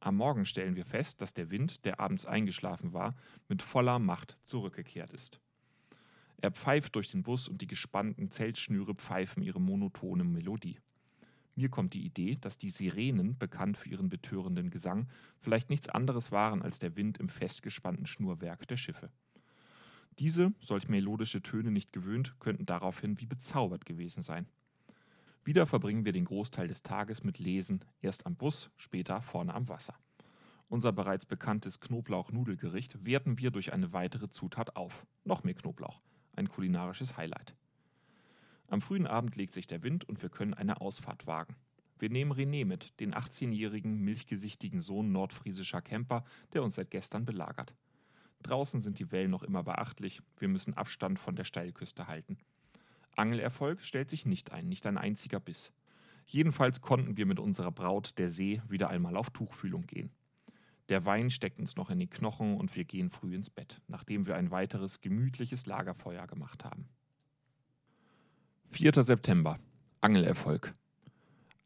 Am Morgen stellen wir fest, dass der Wind, der abends eingeschlafen war, mit voller Macht zurückgekehrt ist. Er pfeift durch den Bus und die gespannten Zeltschnüre pfeifen ihre monotone Melodie. Mir kommt die Idee, dass die Sirenen, bekannt für ihren betörenden Gesang, vielleicht nichts anderes waren als der Wind im festgespannten Schnurwerk der Schiffe. Diese, solch melodische Töne nicht gewöhnt, könnten daraufhin wie bezaubert gewesen sein. Wieder verbringen wir den Großteil des Tages mit Lesen, erst am Bus, später vorne am Wasser. Unser bereits bekanntes Knoblauch-Nudelgericht werten wir durch eine weitere Zutat auf. Noch mehr Knoblauch. Ein kulinarisches Highlight. Am frühen Abend legt sich der Wind und wir können eine Ausfahrt wagen. Wir nehmen René mit, den 18-jährigen, milchgesichtigen Sohn nordfriesischer Camper, der uns seit gestern belagert. Draußen sind die Wellen noch immer beachtlich, wir müssen Abstand von der Steilküste halten. Angelerfolg stellt sich nicht ein, nicht ein einziger Biss. Jedenfalls konnten wir mit unserer Braut, der See, wieder einmal auf Tuchfühlung gehen. Der Wein steckt uns noch in die Knochen und wir gehen früh ins Bett, nachdem wir ein weiteres gemütliches Lagerfeuer gemacht haben. 4. September. Angelerfolg.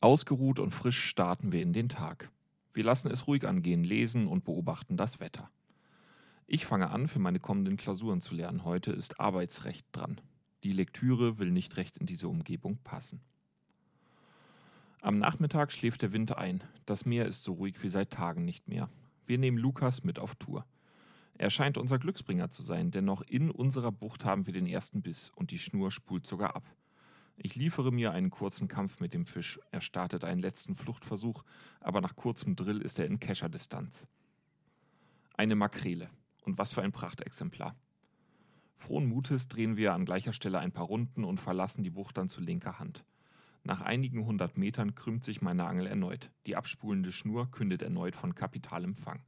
Ausgeruht und frisch starten wir in den Tag. Wir lassen es ruhig angehen, lesen und beobachten das Wetter. Ich fange an, für meine kommenden Klausuren zu lernen. Heute ist Arbeitsrecht dran. Die Lektüre will nicht recht in diese Umgebung passen. Am Nachmittag schläft der Wind ein. Das Meer ist so ruhig wie seit Tagen nicht mehr. Wir nehmen Lukas mit auf Tour. Er scheint unser Glücksbringer zu sein, denn noch in unserer Bucht haben wir den ersten Biss und die Schnur spult sogar ab. Ich liefere mir einen kurzen Kampf mit dem Fisch. Er startet einen letzten Fluchtversuch, aber nach kurzem Drill ist er in Kescherdistanz. Eine Makrele. Und was für ein Prachtexemplar. Frohen Mutes drehen wir an gleicher Stelle ein paar Runden und verlassen die Bucht dann zu linker Hand. Nach einigen hundert Metern krümmt sich meine Angel erneut. Die abspulende Schnur kündet erneut von Kapitalempfang.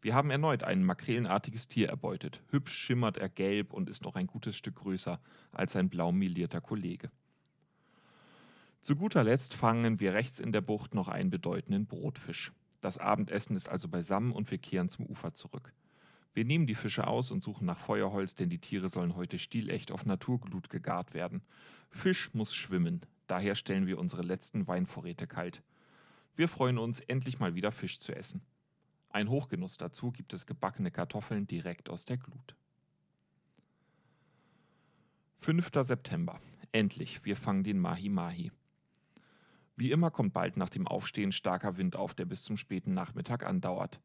Wir haben erneut ein makrelenartiges Tier erbeutet. Hübsch schimmert er gelb und ist noch ein gutes Stück größer als sein blau melierter Kollege. Zu guter Letzt fangen wir rechts in der Bucht noch einen bedeutenden Brotfisch. Das Abendessen ist also beisammen und wir kehren zum Ufer zurück. Wir nehmen die Fische aus und suchen nach Feuerholz, denn die Tiere sollen heute stilecht auf Naturglut gegart werden. Fisch muss schwimmen, daher stellen wir unsere letzten Weinvorräte kalt. Wir freuen uns, endlich mal wieder Fisch zu essen. Ein Hochgenuss dazu gibt es gebackene Kartoffeln direkt aus der Glut. 5. September. Endlich, wir fangen den Mahi Mahi. Wie immer kommt bald nach dem Aufstehen starker Wind auf, der bis zum späten Nachmittag andauert.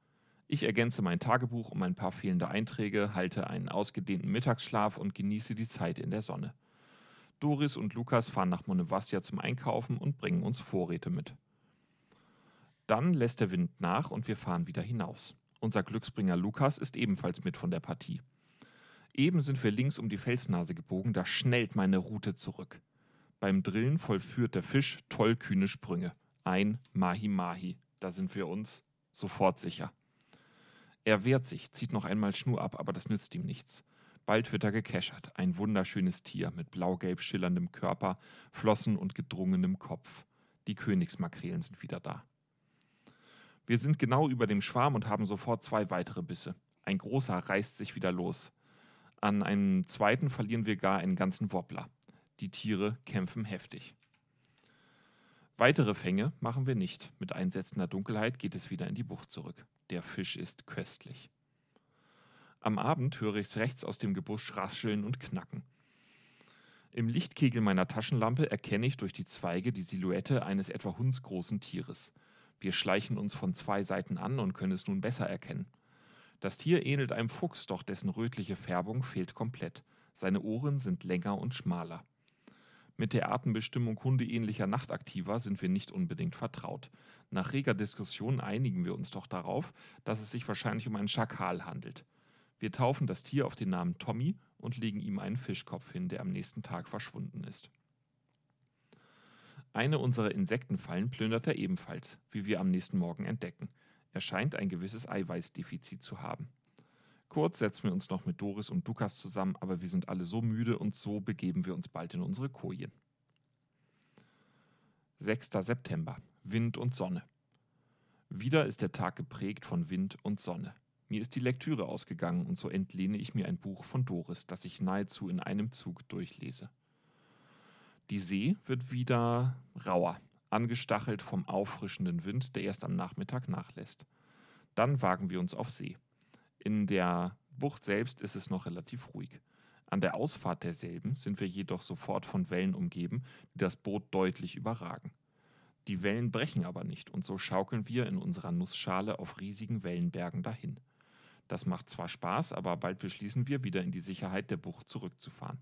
Ich ergänze mein Tagebuch um ein paar fehlende Einträge, halte einen ausgedehnten Mittagsschlaf und genieße die Zeit in der Sonne. Doris und Lukas fahren nach Monevassia zum Einkaufen und bringen uns Vorräte mit. Dann lässt der Wind nach und wir fahren wieder hinaus. Unser Glücksbringer Lukas ist ebenfalls mit von der Partie. Eben sind wir links um die Felsnase gebogen, da schnellt meine Route zurück. Beim Drillen vollführt der Fisch tollkühne Sprünge. Ein Mahi Mahi. Da sind wir uns sofort sicher. Er wehrt sich, zieht noch einmal Schnur ab, aber das nützt ihm nichts. Bald wird er gekeschert, ein wunderschönes Tier mit blau-gelb schillerndem Körper, Flossen und gedrungenem Kopf. Die Königsmakrelen sind wieder da. Wir sind genau über dem Schwarm und haben sofort zwei weitere Bisse. Ein großer reißt sich wieder los. An einem zweiten verlieren wir gar einen ganzen Wobbler. Die Tiere kämpfen heftig. Weitere Fänge machen wir nicht. Mit einsetzender Dunkelheit geht es wieder in die Bucht zurück. Der Fisch ist köstlich. Am Abend höre ich's rechts aus dem Gebusch rascheln und knacken. Im Lichtkegel meiner Taschenlampe erkenne ich durch die Zweige die Silhouette eines etwa hundsgroßen Tieres. Wir schleichen uns von zwei Seiten an und können es nun besser erkennen. Das Tier ähnelt einem Fuchs, doch dessen rötliche Färbung fehlt komplett. Seine Ohren sind länger und schmaler. Mit der Artenbestimmung hundeähnlicher Nachtaktiver sind wir nicht unbedingt vertraut. Nach reger Diskussion einigen wir uns doch darauf, dass es sich wahrscheinlich um einen Schakal handelt. Wir taufen das Tier auf den Namen Tommy und legen ihm einen Fischkopf hin, der am nächsten Tag verschwunden ist. Eine unserer Insektenfallen plündert er ebenfalls, wie wir am nächsten Morgen entdecken. Er scheint ein gewisses Eiweißdefizit zu haben. Kurz setzen wir uns noch mit Doris und Lukas zusammen, aber wir sind alle so müde und so begeben wir uns bald in unsere Kojen. 6. September. Wind und Sonne. Wieder ist der Tag geprägt von Wind und Sonne. Mir ist die Lektüre ausgegangen und so entlehne ich mir ein Buch von Doris, das ich nahezu in einem Zug durchlese. Die See wird wieder rauer, angestachelt vom auffrischenden Wind, der erst am Nachmittag nachlässt. Dann wagen wir uns auf See. In der Bucht selbst ist es noch relativ ruhig. An der Ausfahrt derselben sind wir jedoch sofort von Wellen umgeben, die das Boot deutlich überragen. Die Wellen brechen aber nicht, und so schaukeln wir in unserer Nussschale auf riesigen Wellenbergen dahin. Das macht zwar Spaß, aber bald beschließen wir, wieder in die Sicherheit der Bucht zurückzufahren.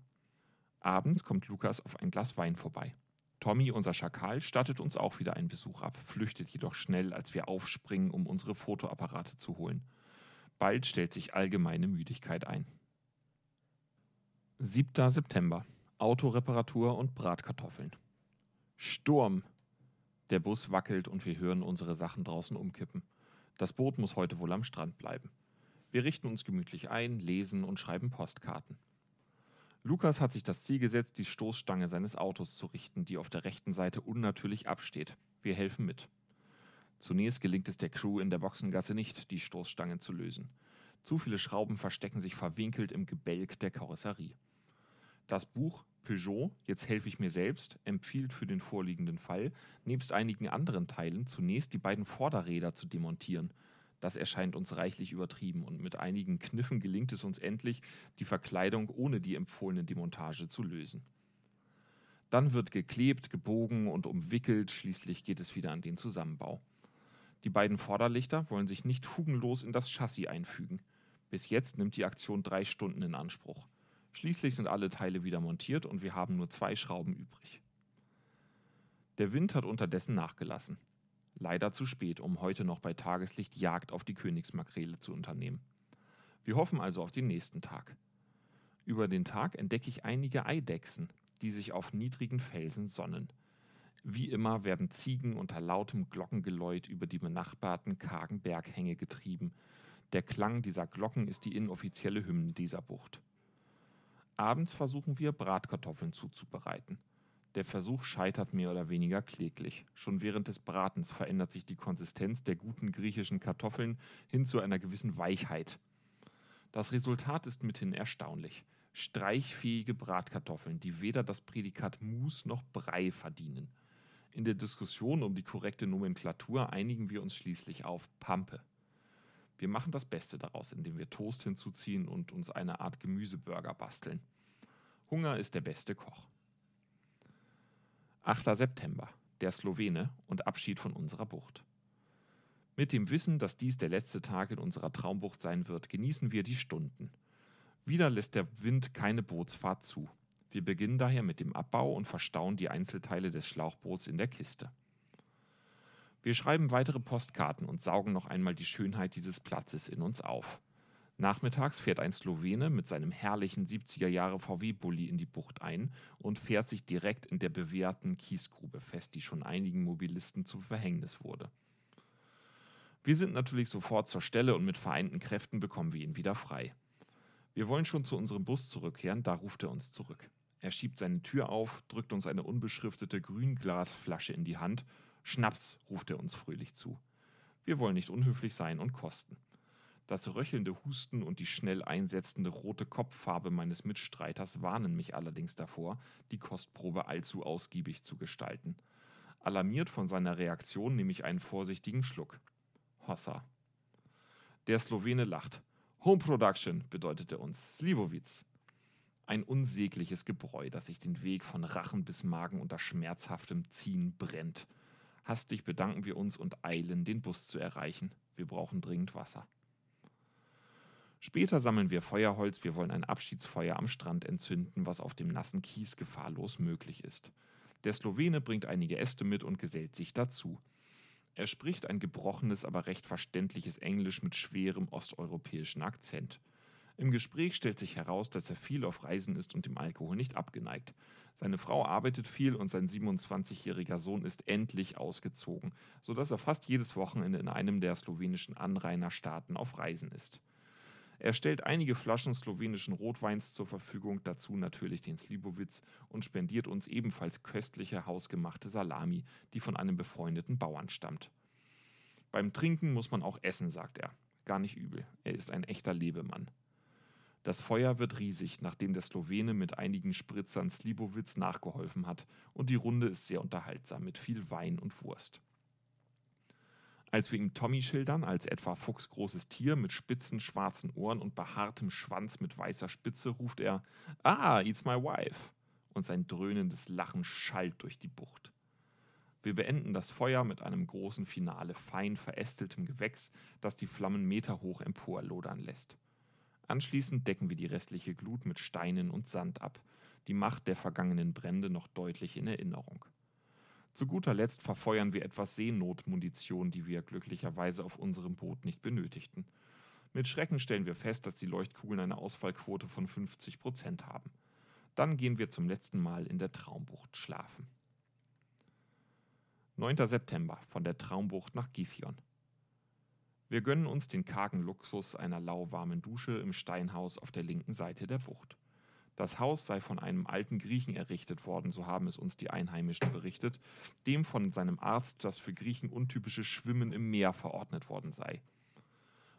Abends kommt Lukas auf ein Glas Wein vorbei. Tommy, unser Schakal, stattet uns auch wieder einen Besuch ab, flüchtet jedoch schnell, als wir aufspringen, um unsere Fotoapparate zu holen. Bald stellt sich allgemeine Müdigkeit ein. 7. September. Autoreparatur und Bratkartoffeln. Sturm. Der Bus wackelt und wir hören unsere Sachen draußen umkippen. Das Boot muss heute wohl am Strand bleiben. Wir richten uns gemütlich ein, lesen und schreiben Postkarten. Lukas hat sich das Ziel gesetzt, die Stoßstange seines Autos zu richten, die auf der rechten Seite unnatürlich absteht. Wir helfen mit. Zunächst gelingt es der Crew in der Boxengasse nicht, die Stoßstange zu lösen. Zu viele Schrauben verstecken sich verwinkelt im Gebälk der Karosserie. Das Buch Peugeot, jetzt helfe ich mir selbst, empfiehlt für den vorliegenden Fall, nebst einigen anderen Teilen zunächst die beiden Vorderräder zu demontieren – das erscheint uns reichlich übertrieben und mit einigen Kniffen gelingt es uns endlich, die Verkleidung ohne die empfohlene Demontage zu lösen. Dann wird geklebt, gebogen und umwickelt, schließlich geht es wieder an den Zusammenbau. Die beiden Vorderlichter wollen sich nicht fugenlos in das Chassis einfügen. Bis jetzt nimmt die Aktion drei Stunden in Anspruch. Schließlich sind alle Teile wieder montiert und wir haben nur zwei Schrauben übrig. Der Wind hat unterdessen nachgelassen. Leider zu spät, um heute noch bei Tageslicht Jagd auf die Königsmakrele zu unternehmen. Wir hoffen also auf den nächsten Tag. Über den Tag entdecke ich einige Eidechsen, die sich auf niedrigen Felsen sonnen. Wie immer werden Ziegen unter lautem Glockengeläut über die benachbarten kargen Berghänge getrieben. Der Klang dieser Glocken ist die inoffizielle Hymne dieser Bucht. Abends versuchen wir, Bratkartoffeln zuzubereiten. Der Versuch scheitert mehr oder weniger kläglich. Schon während des Bratens verändert sich die Konsistenz der guten griechischen Kartoffeln hin zu einer gewissen Weichheit. Das Resultat ist mithin erstaunlich. Streichfähige Bratkartoffeln, die weder das Prädikat Mus noch Brei verdienen. In der Diskussion um die korrekte Nomenklatur einigen wir uns schließlich auf Pampe. Wir machen das Beste daraus, indem wir Toast hinzuziehen und uns eine Art Gemüseburger basteln. Hunger ist der beste Koch. 8. September, der Slowene und Abschied von unserer Bucht. Mit dem Wissen, dass dies der letzte Tag in unserer Traumbucht sein wird, genießen wir die Stunden. Wieder lässt der Wind keine Bootsfahrt zu. Wir beginnen daher mit dem Abbau und verstauen die Einzelteile des Schlauchboots in der Kiste. Wir schreiben weitere Postkarten und saugen noch einmal die Schönheit dieses Platzes in uns auf. Nachmittags fährt ein Slowene mit seinem herrlichen 70er Jahre VW-Bully in die Bucht ein und fährt sich direkt in der bewährten Kiesgrube fest, die schon einigen Mobilisten zum Verhängnis wurde. Wir sind natürlich sofort zur Stelle und mit vereinten Kräften bekommen wir ihn wieder frei. Wir wollen schon zu unserem Bus zurückkehren, da ruft er uns zurück. Er schiebt seine Tür auf, drückt uns eine unbeschriftete Grünglasflasche in die Hand. Schnaps, ruft er uns fröhlich zu. Wir wollen nicht unhöflich sein und kosten. Das röchelnde Husten und die schnell einsetzende rote Kopffarbe meines Mitstreiters warnen mich allerdings davor, die Kostprobe allzu ausgiebig zu gestalten. Alarmiert von seiner Reaktion nehme ich einen vorsichtigen Schluck. Hossa. Der Slowene lacht. Home Production bedeutet er uns. Slivovitz. Ein unsägliches Gebräu, das sich den Weg von Rachen bis Magen unter schmerzhaftem Ziehen brennt. Hastig bedanken wir uns und eilen, den Bus zu erreichen. Wir brauchen dringend Wasser. Später sammeln wir Feuerholz, wir wollen ein Abschiedsfeuer am Strand entzünden, was auf dem nassen Kies gefahrlos möglich ist. Der Slowene bringt einige Äste mit und gesellt sich dazu. Er spricht ein gebrochenes, aber recht verständliches Englisch mit schwerem osteuropäischen Akzent. Im Gespräch stellt sich heraus, dass er viel auf Reisen ist und dem Alkohol nicht abgeneigt. Seine Frau arbeitet viel und sein 27-jähriger Sohn ist endlich ausgezogen, sodass er fast jedes Wochenende in einem der slowenischen Anrainerstaaten auf Reisen ist. Er stellt einige Flaschen slowenischen Rotweins zur Verfügung, dazu natürlich den Slibowitz und spendiert uns ebenfalls köstliche hausgemachte Salami, die von einem befreundeten Bauern stammt. Beim Trinken muss man auch essen, sagt er. Gar nicht übel. Er ist ein echter Lebemann. Das Feuer wird riesig, nachdem der Slowene mit einigen Spritzern Slibowitz nachgeholfen hat, und die Runde ist sehr unterhaltsam mit viel Wein und Wurst. Als wir ihm Tommy schildern, als etwa fuchsgroßes Tier mit spitzen schwarzen Ohren und behaartem Schwanz mit weißer Spitze, ruft er: Ah, it's my wife! Und sein dröhnendes Lachen schallt durch die Bucht. Wir beenden das Feuer mit einem großen Finale fein verästeltem Gewächs, das die Flammen meterhoch emporlodern lässt. Anschließend decken wir die restliche Glut mit Steinen und Sand ab, die Macht der vergangenen Brände noch deutlich in Erinnerung. Zu guter Letzt verfeuern wir etwas Seenotmunition, die wir glücklicherweise auf unserem Boot nicht benötigten. Mit Schrecken stellen wir fest, dass die Leuchtkugeln eine Ausfallquote von 50 Prozent haben. Dann gehen wir zum letzten Mal in der Traumbucht schlafen. 9. September von der Traumbucht nach Githion. Wir gönnen uns den kargen Luxus einer lauwarmen Dusche im Steinhaus auf der linken Seite der Bucht. Das Haus sei von einem alten Griechen errichtet worden, so haben es uns die Einheimischen berichtet, dem von seinem Arzt das für Griechen untypische Schwimmen im Meer verordnet worden sei.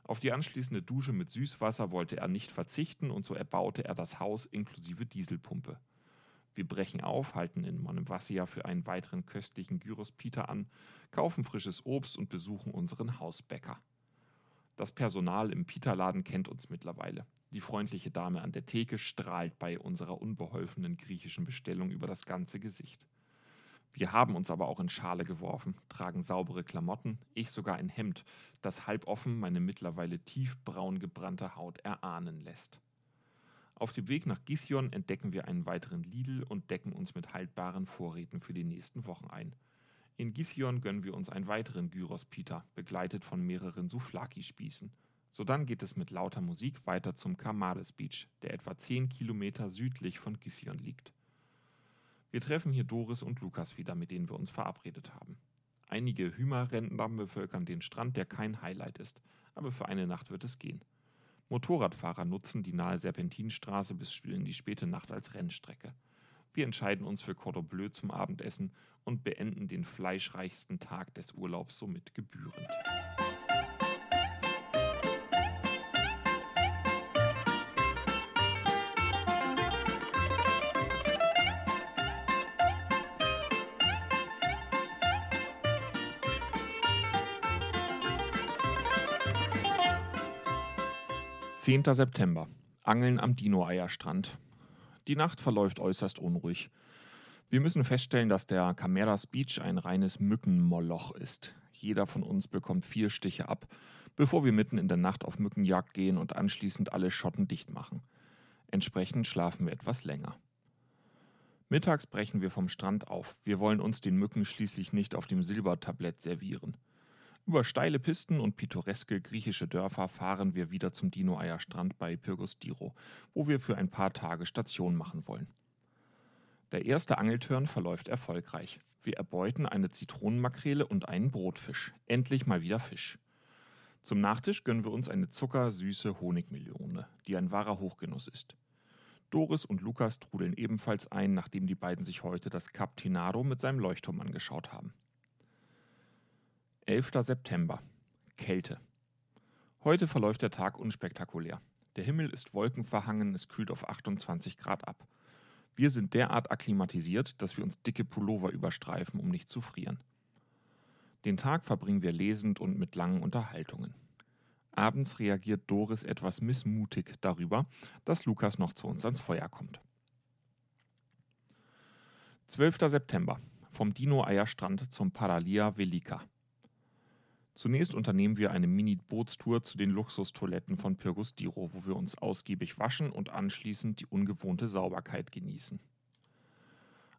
Auf die anschließende Dusche mit Süßwasser wollte er nicht verzichten und so erbaute er das Haus inklusive Dieselpumpe. Wir brechen auf, halten in Monemvasia für einen weiteren köstlichen Gyros Peter an, kaufen frisches Obst und besuchen unseren Hausbäcker. Das Personal im Pita-Laden kennt uns mittlerweile. Die freundliche Dame an der Theke strahlt bei unserer unbeholfenen griechischen Bestellung über das ganze Gesicht. Wir haben uns aber auch in Schale geworfen, tragen saubere Klamotten, ich sogar ein Hemd, das halboffen meine mittlerweile tiefbraun gebrannte Haut erahnen lässt. Auf dem Weg nach Githion entdecken wir einen weiteren Lidl und decken uns mit haltbaren Vorräten für die nächsten Wochen ein. In Githion gönnen wir uns einen weiteren Gyros Pita, begleitet von mehreren Souflaki-Spießen. Sodann geht es mit lauter Musik weiter zum Kamades Beach, der etwa 10 Kilometer südlich von Githion liegt. Wir treffen hier Doris und Lukas wieder, mit denen wir uns verabredet haben. Einige Hümer-Rentner bevölkern den Strand, der kein Highlight ist, aber für eine Nacht wird es gehen. Motorradfahrer nutzen die nahe Serpentinstraße bis in die späte Nacht als Rennstrecke. Wir entscheiden uns für Cordon Bleu zum Abendessen und beenden den fleischreichsten Tag des Urlaubs somit gebührend. 10. September. Angeln am Dino-Eierstrand. Die Nacht verläuft äußerst unruhig. Wir müssen feststellen, dass der Cameras Beach ein reines Mückenmoloch ist. Jeder von uns bekommt vier Stiche ab, bevor wir mitten in der Nacht auf Mückenjagd gehen und anschließend alle Schotten dicht machen. Entsprechend schlafen wir etwas länger. Mittags brechen wir vom Strand auf. Wir wollen uns den Mücken schließlich nicht auf dem Silbertablett servieren. Über steile Pisten und pittoreske griechische Dörfer fahren wir wieder zum Dino-Eierstrand bei Pyrgos-Diro, wo wir für ein paar Tage Station machen wollen. Der erste Angelturn verläuft erfolgreich. Wir erbeuten eine Zitronenmakrele und einen Brotfisch. Endlich mal wieder Fisch. Zum Nachtisch gönnen wir uns eine zuckersüße Honigmelone, die ein wahrer Hochgenuss ist. Doris und Lukas trudeln ebenfalls ein, nachdem die beiden sich heute das Cap Tinaro mit seinem Leuchtturm angeschaut haben. 11. September. Kälte. Heute verläuft der Tag unspektakulär. Der Himmel ist wolkenverhangen, es kühlt auf 28 Grad ab. Wir sind derart akklimatisiert, dass wir uns dicke Pullover überstreifen, um nicht zu frieren. Den Tag verbringen wir lesend und mit langen Unterhaltungen. Abends reagiert Doris etwas missmutig darüber, dass Lukas noch zu uns ans Feuer kommt. 12. September. Vom Dino-Eierstrand zum Paralia Velika. Zunächst unternehmen wir eine Mini-Bootstour zu den Luxustoiletten von Pyrgos Diro, wo wir uns ausgiebig waschen und anschließend die ungewohnte Sauberkeit genießen.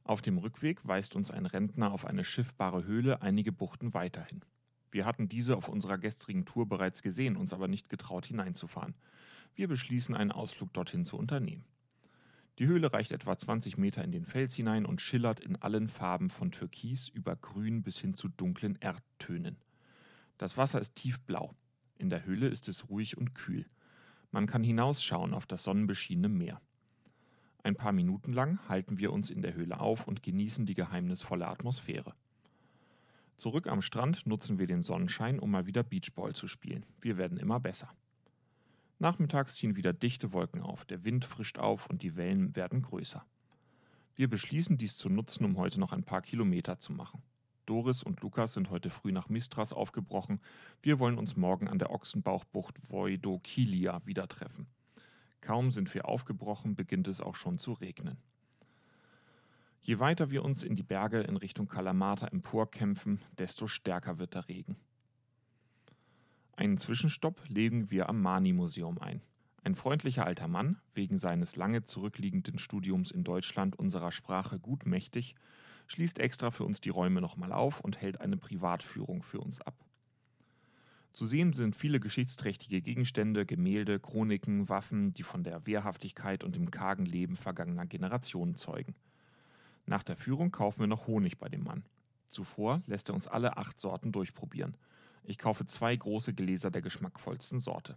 Auf dem Rückweg weist uns ein Rentner auf eine schiffbare Höhle einige Buchten weiterhin. Wir hatten diese auf unserer gestrigen Tour bereits gesehen, uns aber nicht getraut hineinzufahren. Wir beschließen, einen Ausflug dorthin zu unternehmen. Die Höhle reicht etwa 20 Meter in den Fels hinein und schillert in allen Farben von Türkis über Grün bis hin zu dunklen Erdtönen. Das Wasser ist tiefblau. In der Höhle ist es ruhig und kühl. Man kann hinausschauen auf das sonnenbeschienene Meer. Ein paar Minuten lang halten wir uns in der Höhle auf und genießen die geheimnisvolle Atmosphäre. Zurück am Strand nutzen wir den Sonnenschein, um mal wieder Beachball zu spielen. Wir werden immer besser. Nachmittags ziehen wieder dichte Wolken auf, der Wind frischt auf und die Wellen werden größer. Wir beschließen dies zu nutzen, um heute noch ein paar Kilometer zu machen. Doris und Lukas sind heute früh nach Mistras aufgebrochen. Wir wollen uns morgen an der Ochsenbauchbucht Voidokilia wieder treffen. Kaum sind wir aufgebrochen, beginnt es auch schon zu regnen. Je weiter wir uns in die Berge in Richtung Kalamata emporkämpfen, desto stärker wird der Regen. Einen Zwischenstopp legen wir am Mani-Museum ein. Ein freundlicher alter Mann, wegen seines lange zurückliegenden Studiums in Deutschland unserer Sprache gut mächtig, schließt extra für uns die Räume nochmal auf und hält eine Privatführung für uns ab. Zu sehen sind viele geschichtsträchtige Gegenstände, Gemälde, Chroniken, Waffen, die von der Wehrhaftigkeit und dem kargen Leben vergangener Generationen zeugen. Nach der Führung kaufen wir noch Honig bei dem Mann. Zuvor lässt er uns alle acht Sorten durchprobieren. Ich kaufe zwei große Gläser der geschmackvollsten Sorte.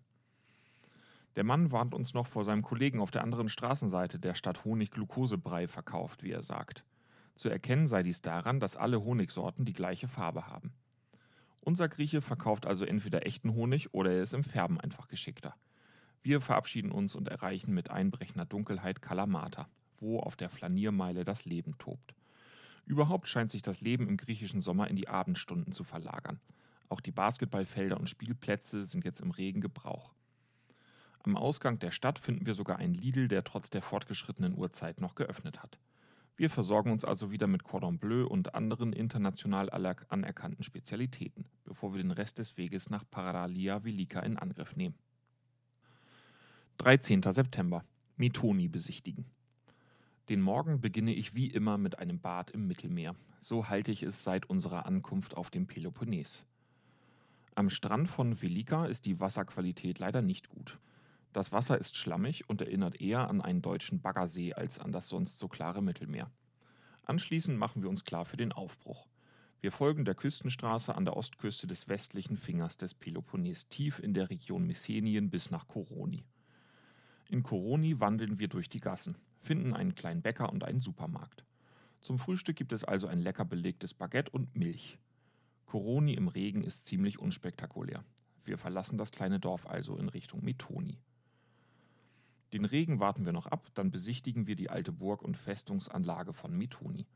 Der Mann warnt uns noch vor seinem Kollegen auf der anderen Straßenseite, der statt Honig Glukosebrei verkauft, wie er sagt. Zu erkennen sei dies daran, dass alle Honigsorten die gleiche Farbe haben. Unser Grieche verkauft also entweder echten Honig oder er ist im Färben einfach geschickter. Wir verabschieden uns und erreichen mit einbrechender Dunkelheit Kalamata, wo auf der Flaniermeile das Leben tobt. Überhaupt scheint sich das Leben im griechischen Sommer in die Abendstunden zu verlagern. Auch die Basketballfelder und Spielplätze sind jetzt im regen Gebrauch. Am Ausgang der Stadt finden wir sogar einen Lidl, der trotz der fortgeschrittenen Uhrzeit noch geöffnet hat. Wir versorgen uns also wieder mit Cordon Bleu und anderen international anerkannten Spezialitäten, bevor wir den Rest des Weges nach Paralia Velika in Angriff nehmen. 13. September. Metoni besichtigen. Den Morgen beginne ich wie immer mit einem Bad im Mittelmeer. So halte ich es seit unserer Ankunft auf dem Peloponnes. Am Strand von Velika ist die Wasserqualität leider nicht gut. Das Wasser ist schlammig und erinnert eher an einen deutschen Baggersee als an das sonst so klare Mittelmeer. Anschließend machen wir uns klar für den Aufbruch. Wir folgen der Küstenstraße an der Ostküste des westlichen Fingers des Peloponnes tief in der Region Messenien bis nach Koroni. In Koroni wandeln wir durch die Gassen, finden einen kleinen Bäcker und einen Supermarkt. Zum Frühstück gibt es also ein lecker belegtes Baguette und Milch. Koroni im Regen ist ziemlich unspektakulär. Wir verlassen das kleine Dorf also in Richtung Metoni. Den Regen warten wir noch ab, dann besichtigen wir die alte Burg und Festungsanlage von Metoni.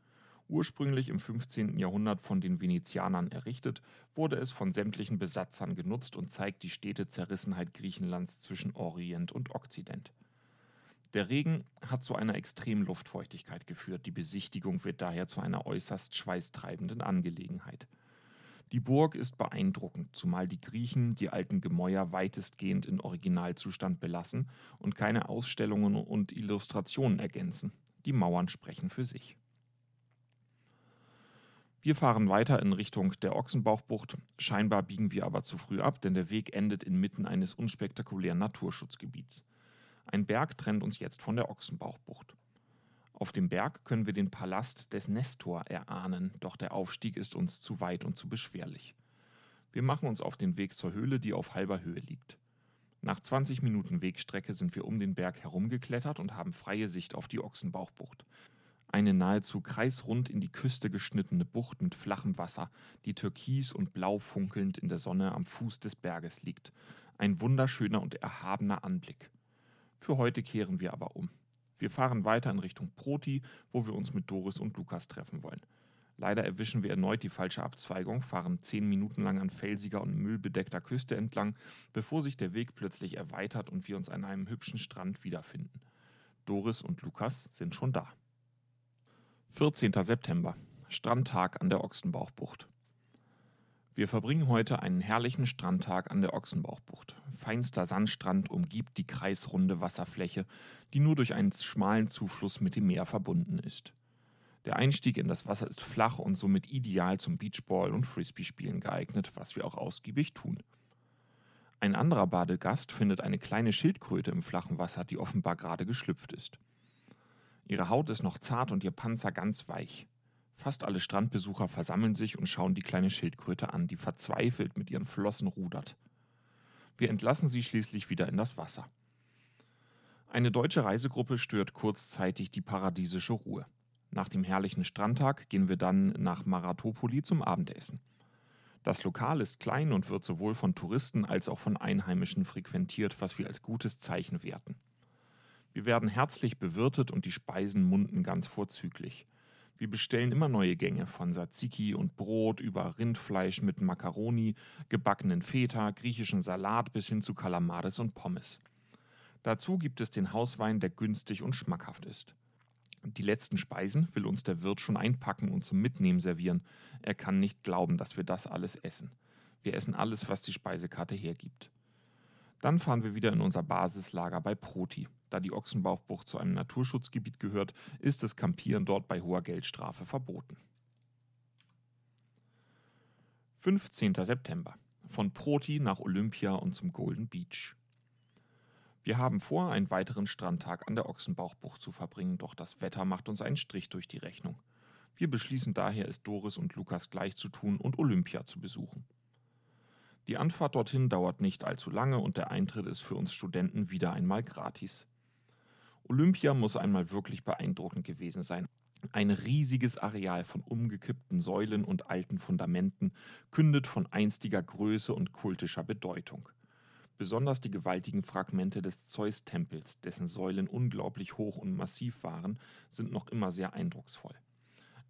Ursprünglich im 15. Jahrhundert von den Venezianern errichtet, wurde es von sämtlichen Besatzern genutzt und zeigt die stete Zerrissenheit Griechenlands zwischen Orient und Okzident. Der Regen hat zu einer extremen Luftfeuchtigkeit geführt, die Besichtigung wird daher zu einer äußerst schweißtreibenden Angelegenheit. Die Burg ist beeindruckend, zumal die Griechen die alten Gemäuer weitestgehend in Originalzustand belassen und keine Ausstellungen und Illustrationen ergänzen. Die Mauern sprechen für sich. Wir fahren weiter in Richtung der Ochsenbauchbucht. Scheinbar biegen wir aber zu früh ab, denn der Weg endet inmitten eines unspektakulären Naturschutzgebiets. Ein Berg trennt uns jetzt von der Ochsenbauchbucht. Auf dem Berg können wir den Palast des Nestor erahnen, doch der Aufstieg ist uns zu weit und zu beschwerlich. Wir machen uns auf den Weg zur Höhle, die auf halber Höhe liegt. Nach 20 Minuten Wegstrecke sind wir um den Berg herumgeklettert und haben freie Sicht auf die Ochsenbauchbucht. Eine nahezu kreisrund in die Küste geschnittene Bucht mit flachem Wasser, die türkis und blau funkelnd in der Sonne am Fuß des Berges liegt. Ein wunderschöner und erhabener Anblick. Für heute kehren wir aber um. Wir fahren weiter in Richtung Proti, wo wir uns mit Doris und Lukas treffen wollen. Leider erwischen wir erneut die falsche Abzweigung, fahren zehn Minuten lang an felsiger und müllbedeckter Küste entlang, bevor sich der Weg plötzlich erweitert und wir uns an einem hübschen Strand wiederfinden. Doris und Lukas sind schon da. 14. September. Strandtag an der Ochsenbauchbucht. Wir verbringen heute einen herrlichen Strandtag an der Ochsenbauchbucht. Feinster Sandstrand umgibt die kreisrunde Wasserfläche, die nur durch einen schmalen Zufluss mit dem Meer verbunden ist. Der Einstieg in das Wasser ist flach und somit ideal zum Beachball und Frisbee-Spielen geeignet, was wir auch ausgiebig tun. Ein anderer Badegast findet eine kleine Schildkröte im flachen Wasser, die offenbar gerade geschlüpft ist. Ihre Haut ist noch zart und ihr Panzer ganz weich. Fast alle Strandbesucher versammeln sich und schauen die kleine Schildkröte an, die verzweifelt mit ihren Flossen rudert. Wir entlassen sie schließlich wieder in das Wasser. Eine deutsche Reisegruppe stört kurzzeitig die paradiesische Ruhe. Nach dem herrlichen Strandtag gehen wir dann nach Maratopoli zum Abendessen. Das Lokal ist klein und wird sowohl von Touristen als auch von Einheimischen frequentiert, was wir als gutes Zeichen werten. Wir werden herzlich bewirtet und die Speisen munden ganz vorzüglich. Wir bestellen immer neue Gänge von Tzatziki und Brot über Rindfleisch mit Makaroni, gebackenen Feta, griechischen Salat bis hin zu Kalamares und Pommes. Dazu gibt es den Hauswein, der günstig und schmackhaft ist. Die letzten Speisen will uns der Wirt schon einpacken und zum Mitnehmen servieren. Er kann nicht glauben, dass wir das alles essen. Wir essen alles, was die Speisekarte hergibt. Dann fahren wir wieder in unser Basislager bei Proti. Da die Ochsenbauchbucht zu einem Naturschutzgebiet gehört, ist das Campieren dort bei hoher Geldstrafe verboten. 15. September. Von Proti nach Olympia und zum Golden Beach. Wir haben vor, einen weiteren Strandtag an der Ochsenbauchbucht zu verbringen, doch das Wetter macht uns einen Strich durch die Rechnung. Wir beschließen daher, es Doris und Lukas gleich zu tun und Olympia zu besuchen. Die Anfahrt dorthin dauert nicht allzu lange und der Eintritt ist für uns Studenten wieder einmal gratis. Olympia muss einmal wirklich beeindruckend gewesen sein. Ein riesiges Areal von umgekippten Säulen und alten Fundamenten kündet von einstiger Größe und kultischer Bedeutung. Besonders die gewaltigen Fragmente des Zeus-Tempels, dessen Säulen unglaublich hoch und massiv waren, sind noch immer sehr eindrucksvoll.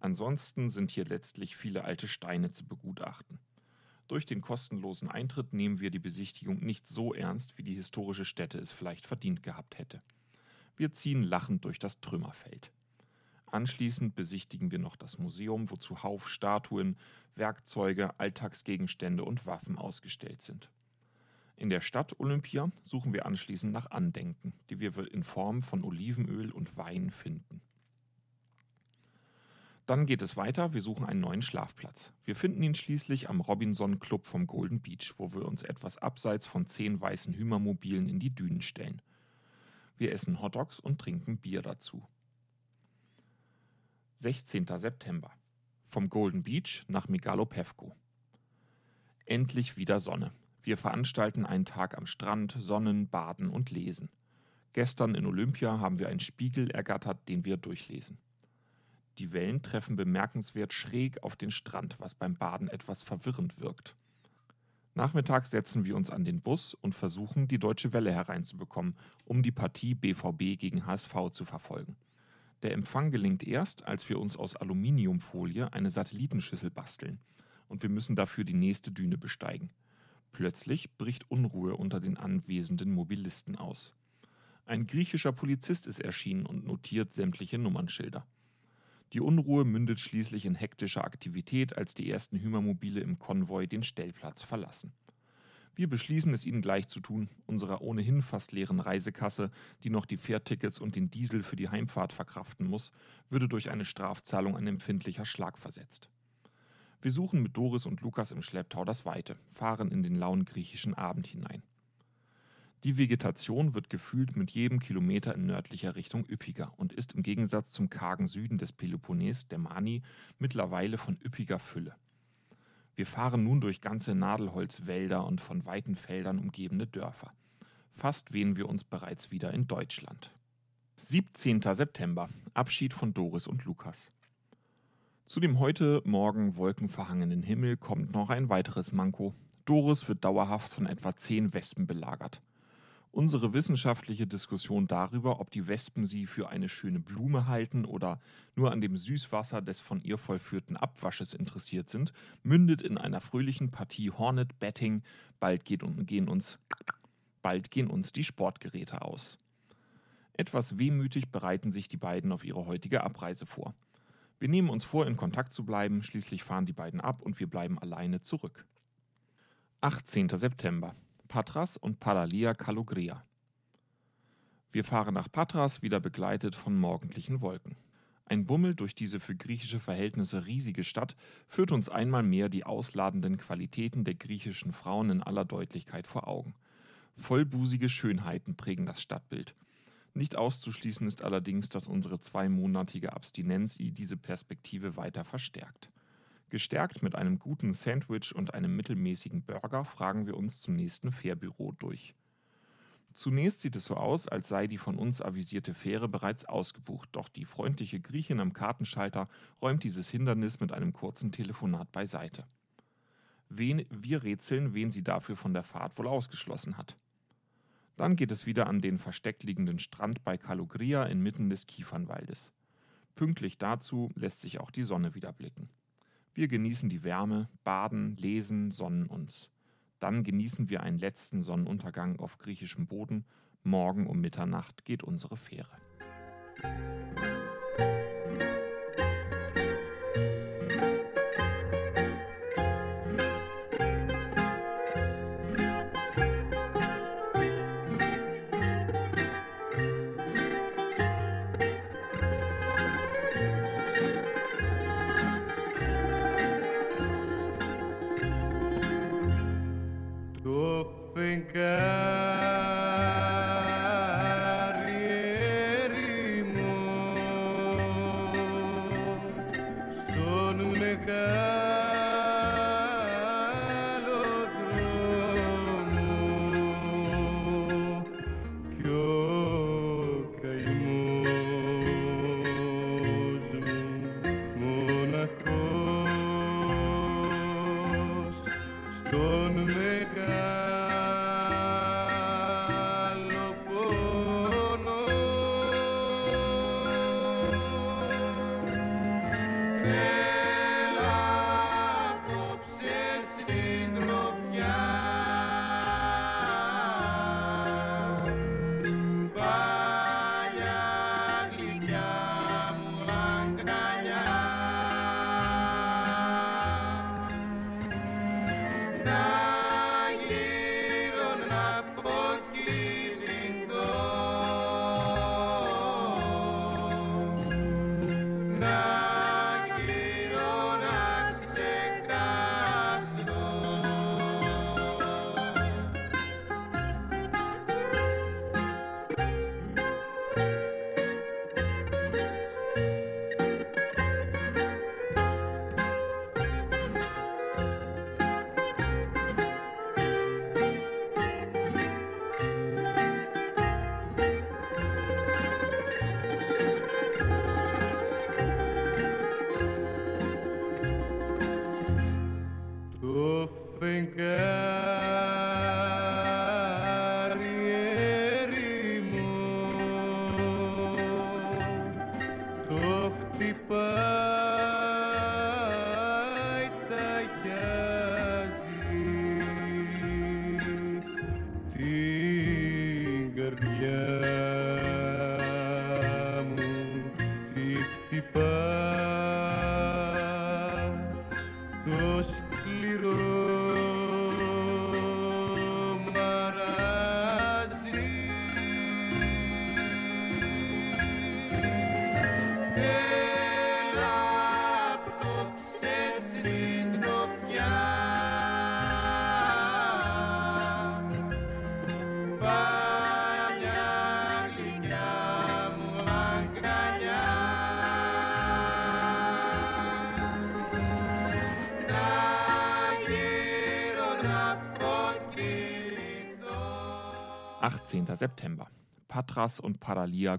Ansonsten sind hier letztlich viele alte Steine zu begutachten. Durch den kostenlosen Eintritt nehmen wir die Besichtigung nicht so ernst, wie die historische Stätte es vielleicht verdient gehabt hätte. Wir ziehen lachend durch das Trümmerfeld. Anschließend besichtigen wir noch das Museum, wo zuhauf Statuen, Werkzeuge, Alltagsgegenstände und Waffen ausgestellt sind. In der Stadt Olympia suchen wir anschließend nach Andenken, die wir in Form von Olivenöl und Wein finden. Dann geht es weiter, wir suchen einen neuen Schlafplatz. Wir finden ihn schließlich am Robinson Club vom Golden Beach, wo wir uns etwas abseits von zehn weißen Hümermobilen in die Dünen stellen. Wir essen Hotdogs und trinken Bier dazu. 16. September. Vom Golden Beach nach Megalopevko. Endlich wieder Sonne. Wir veranstalten einen Tag am Strand, Sonnen, Baden und Lesen. Gestern in Olympia haben wir einen Spiegel ergattert, den wir durchlesen. Die Wellen treffen bemerkenswert schräg auf den Strand, was beim Baden etwas verwirrend wirkt. Nachmittags setzen wir uns an den Bus und versuchen, die Deutsche Welle hereinzubekommen, um die Partie BVB gegen HSV zu verfolgen. Der Empfang gelingt erst, als wir uns aus Aluminiumfolie eine Satellitenschüssel basteln und wir müssen dafür die nächste Düne besteigen. Plötzlich bricht Unruhe unter den anwesenden Mobilisten aus. Ein griechischer Polizist ist erschienen und notiert sämtliche Nummernschilder. Die Unruhe mündet schließlich in hektischer Aktivität, als die ersten Hümermobile im Konvoi den Stellplatz verlassen. Wir beschließen es ihnen gleich zu tun, unserer ohnehin fast leeren Reisekasse, die noch die Fährtickets und den Diesel für die Heimfahrt verkraften muss, würde durch eine Strafzahlung ein empfindlicher Schlag versetzt. Wir suchen mit Doris und Lukas im Schlepptau das Weite, fahren in den lauen griechischen Abend hinein. Die Vegetation wird gefühlt mit jedem Kilometer in nördlicher Richtung üppiger und ist im Gegensatz zum kargen Süden des Peloponnes, der Mani, mittlerweile von üppiger Fülle. Wir fahren nun durch ganze Nadelholzwälder und von weiten Feldern umgebene Dörfer. Fast wehen wir uns bereits wieder in Deutschland. 17. September. Abschied von Doris und Lukas. Zu dem heute Morgen wolkenverhangenen Himmel kommt noch ein weiteres Manko. Doris wird dauerhaft von etwa zehn Wespen belagert. Unsere wissenschaftliche Diskussion darüber, ob die Wespen sie für eine schöne Blume halten oder nur an dem Süßwasser des von ihr vollführten Abwasches interessiert sind, mündet in einer fröhlichen Partie Hornet Betting. Bald gehen uns, bald gehen uns die Sportgeräte aus. Etwas wehmütig bereiten sich die beiden auf ihre heutige Abreise vor. Wir nehmen uns vor, in Kontakt zu bleiben, schließlich fahren die beiden ab und wir bleiben alleine zurück. 18. September. Patras und Palalia Kalogria. Wir fahren nach Patras, wieder begleitet von morgendlichen Wolken. Ein Bummel durch diese für griechische Verhältnisse riesige Stadt führt uns einmal mehr die ausladenden Qualitäten der griechischen Frauen in aller Deutlichkeit vor Augen. Vollbusige Schönheiten prägen das Stadtbild. Nicht auszuschließen ist allerdings, dass unsere zweimonatige Abstinenz diese Perspektive weiter verstärkt. Gestärkt mit einem guten Sandwich und einem mittelmäßigen Burger fragen wir uns zum nächsten Fährbüro durch. Zunächst sieht es so aus, als sei die von uns avisierte Fähre bereits ausgebucht, doch die freundliche Griechin am Kartenschalter räumt dieses Hindernis mit einem kurzen Telefonat beiseite. Wen, wir rätseln, wen sie dafür von der Fahrt wohl ausgeschlossen hat. Dann geht es wieder an den versteckt liegenden Strand bei Kalogria inmitten des Kiefernwaldes. Pünktlich dazu lässt sich auch die Sonne wieder blicken. Wir genießen die Wärme, baden, lesen, sonnen uns. Dann genießen wir einen letzten Sonnenuntergang auf griechischem Boden. Morgen um Mitternacht geht unsere Fähre. 18. September. Patras und Paralia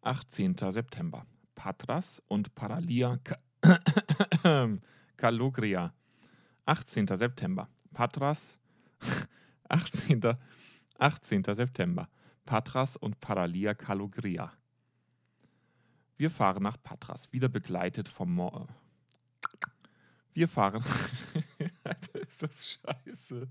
18. September. Patras und Paralia Kalogria. 18. September. Patras 18. 18. September. Patras und Paralia Kalogria. Wir fahren nach Patras, wieder begleitet vom Mo Wir fahren. ist das scheiße.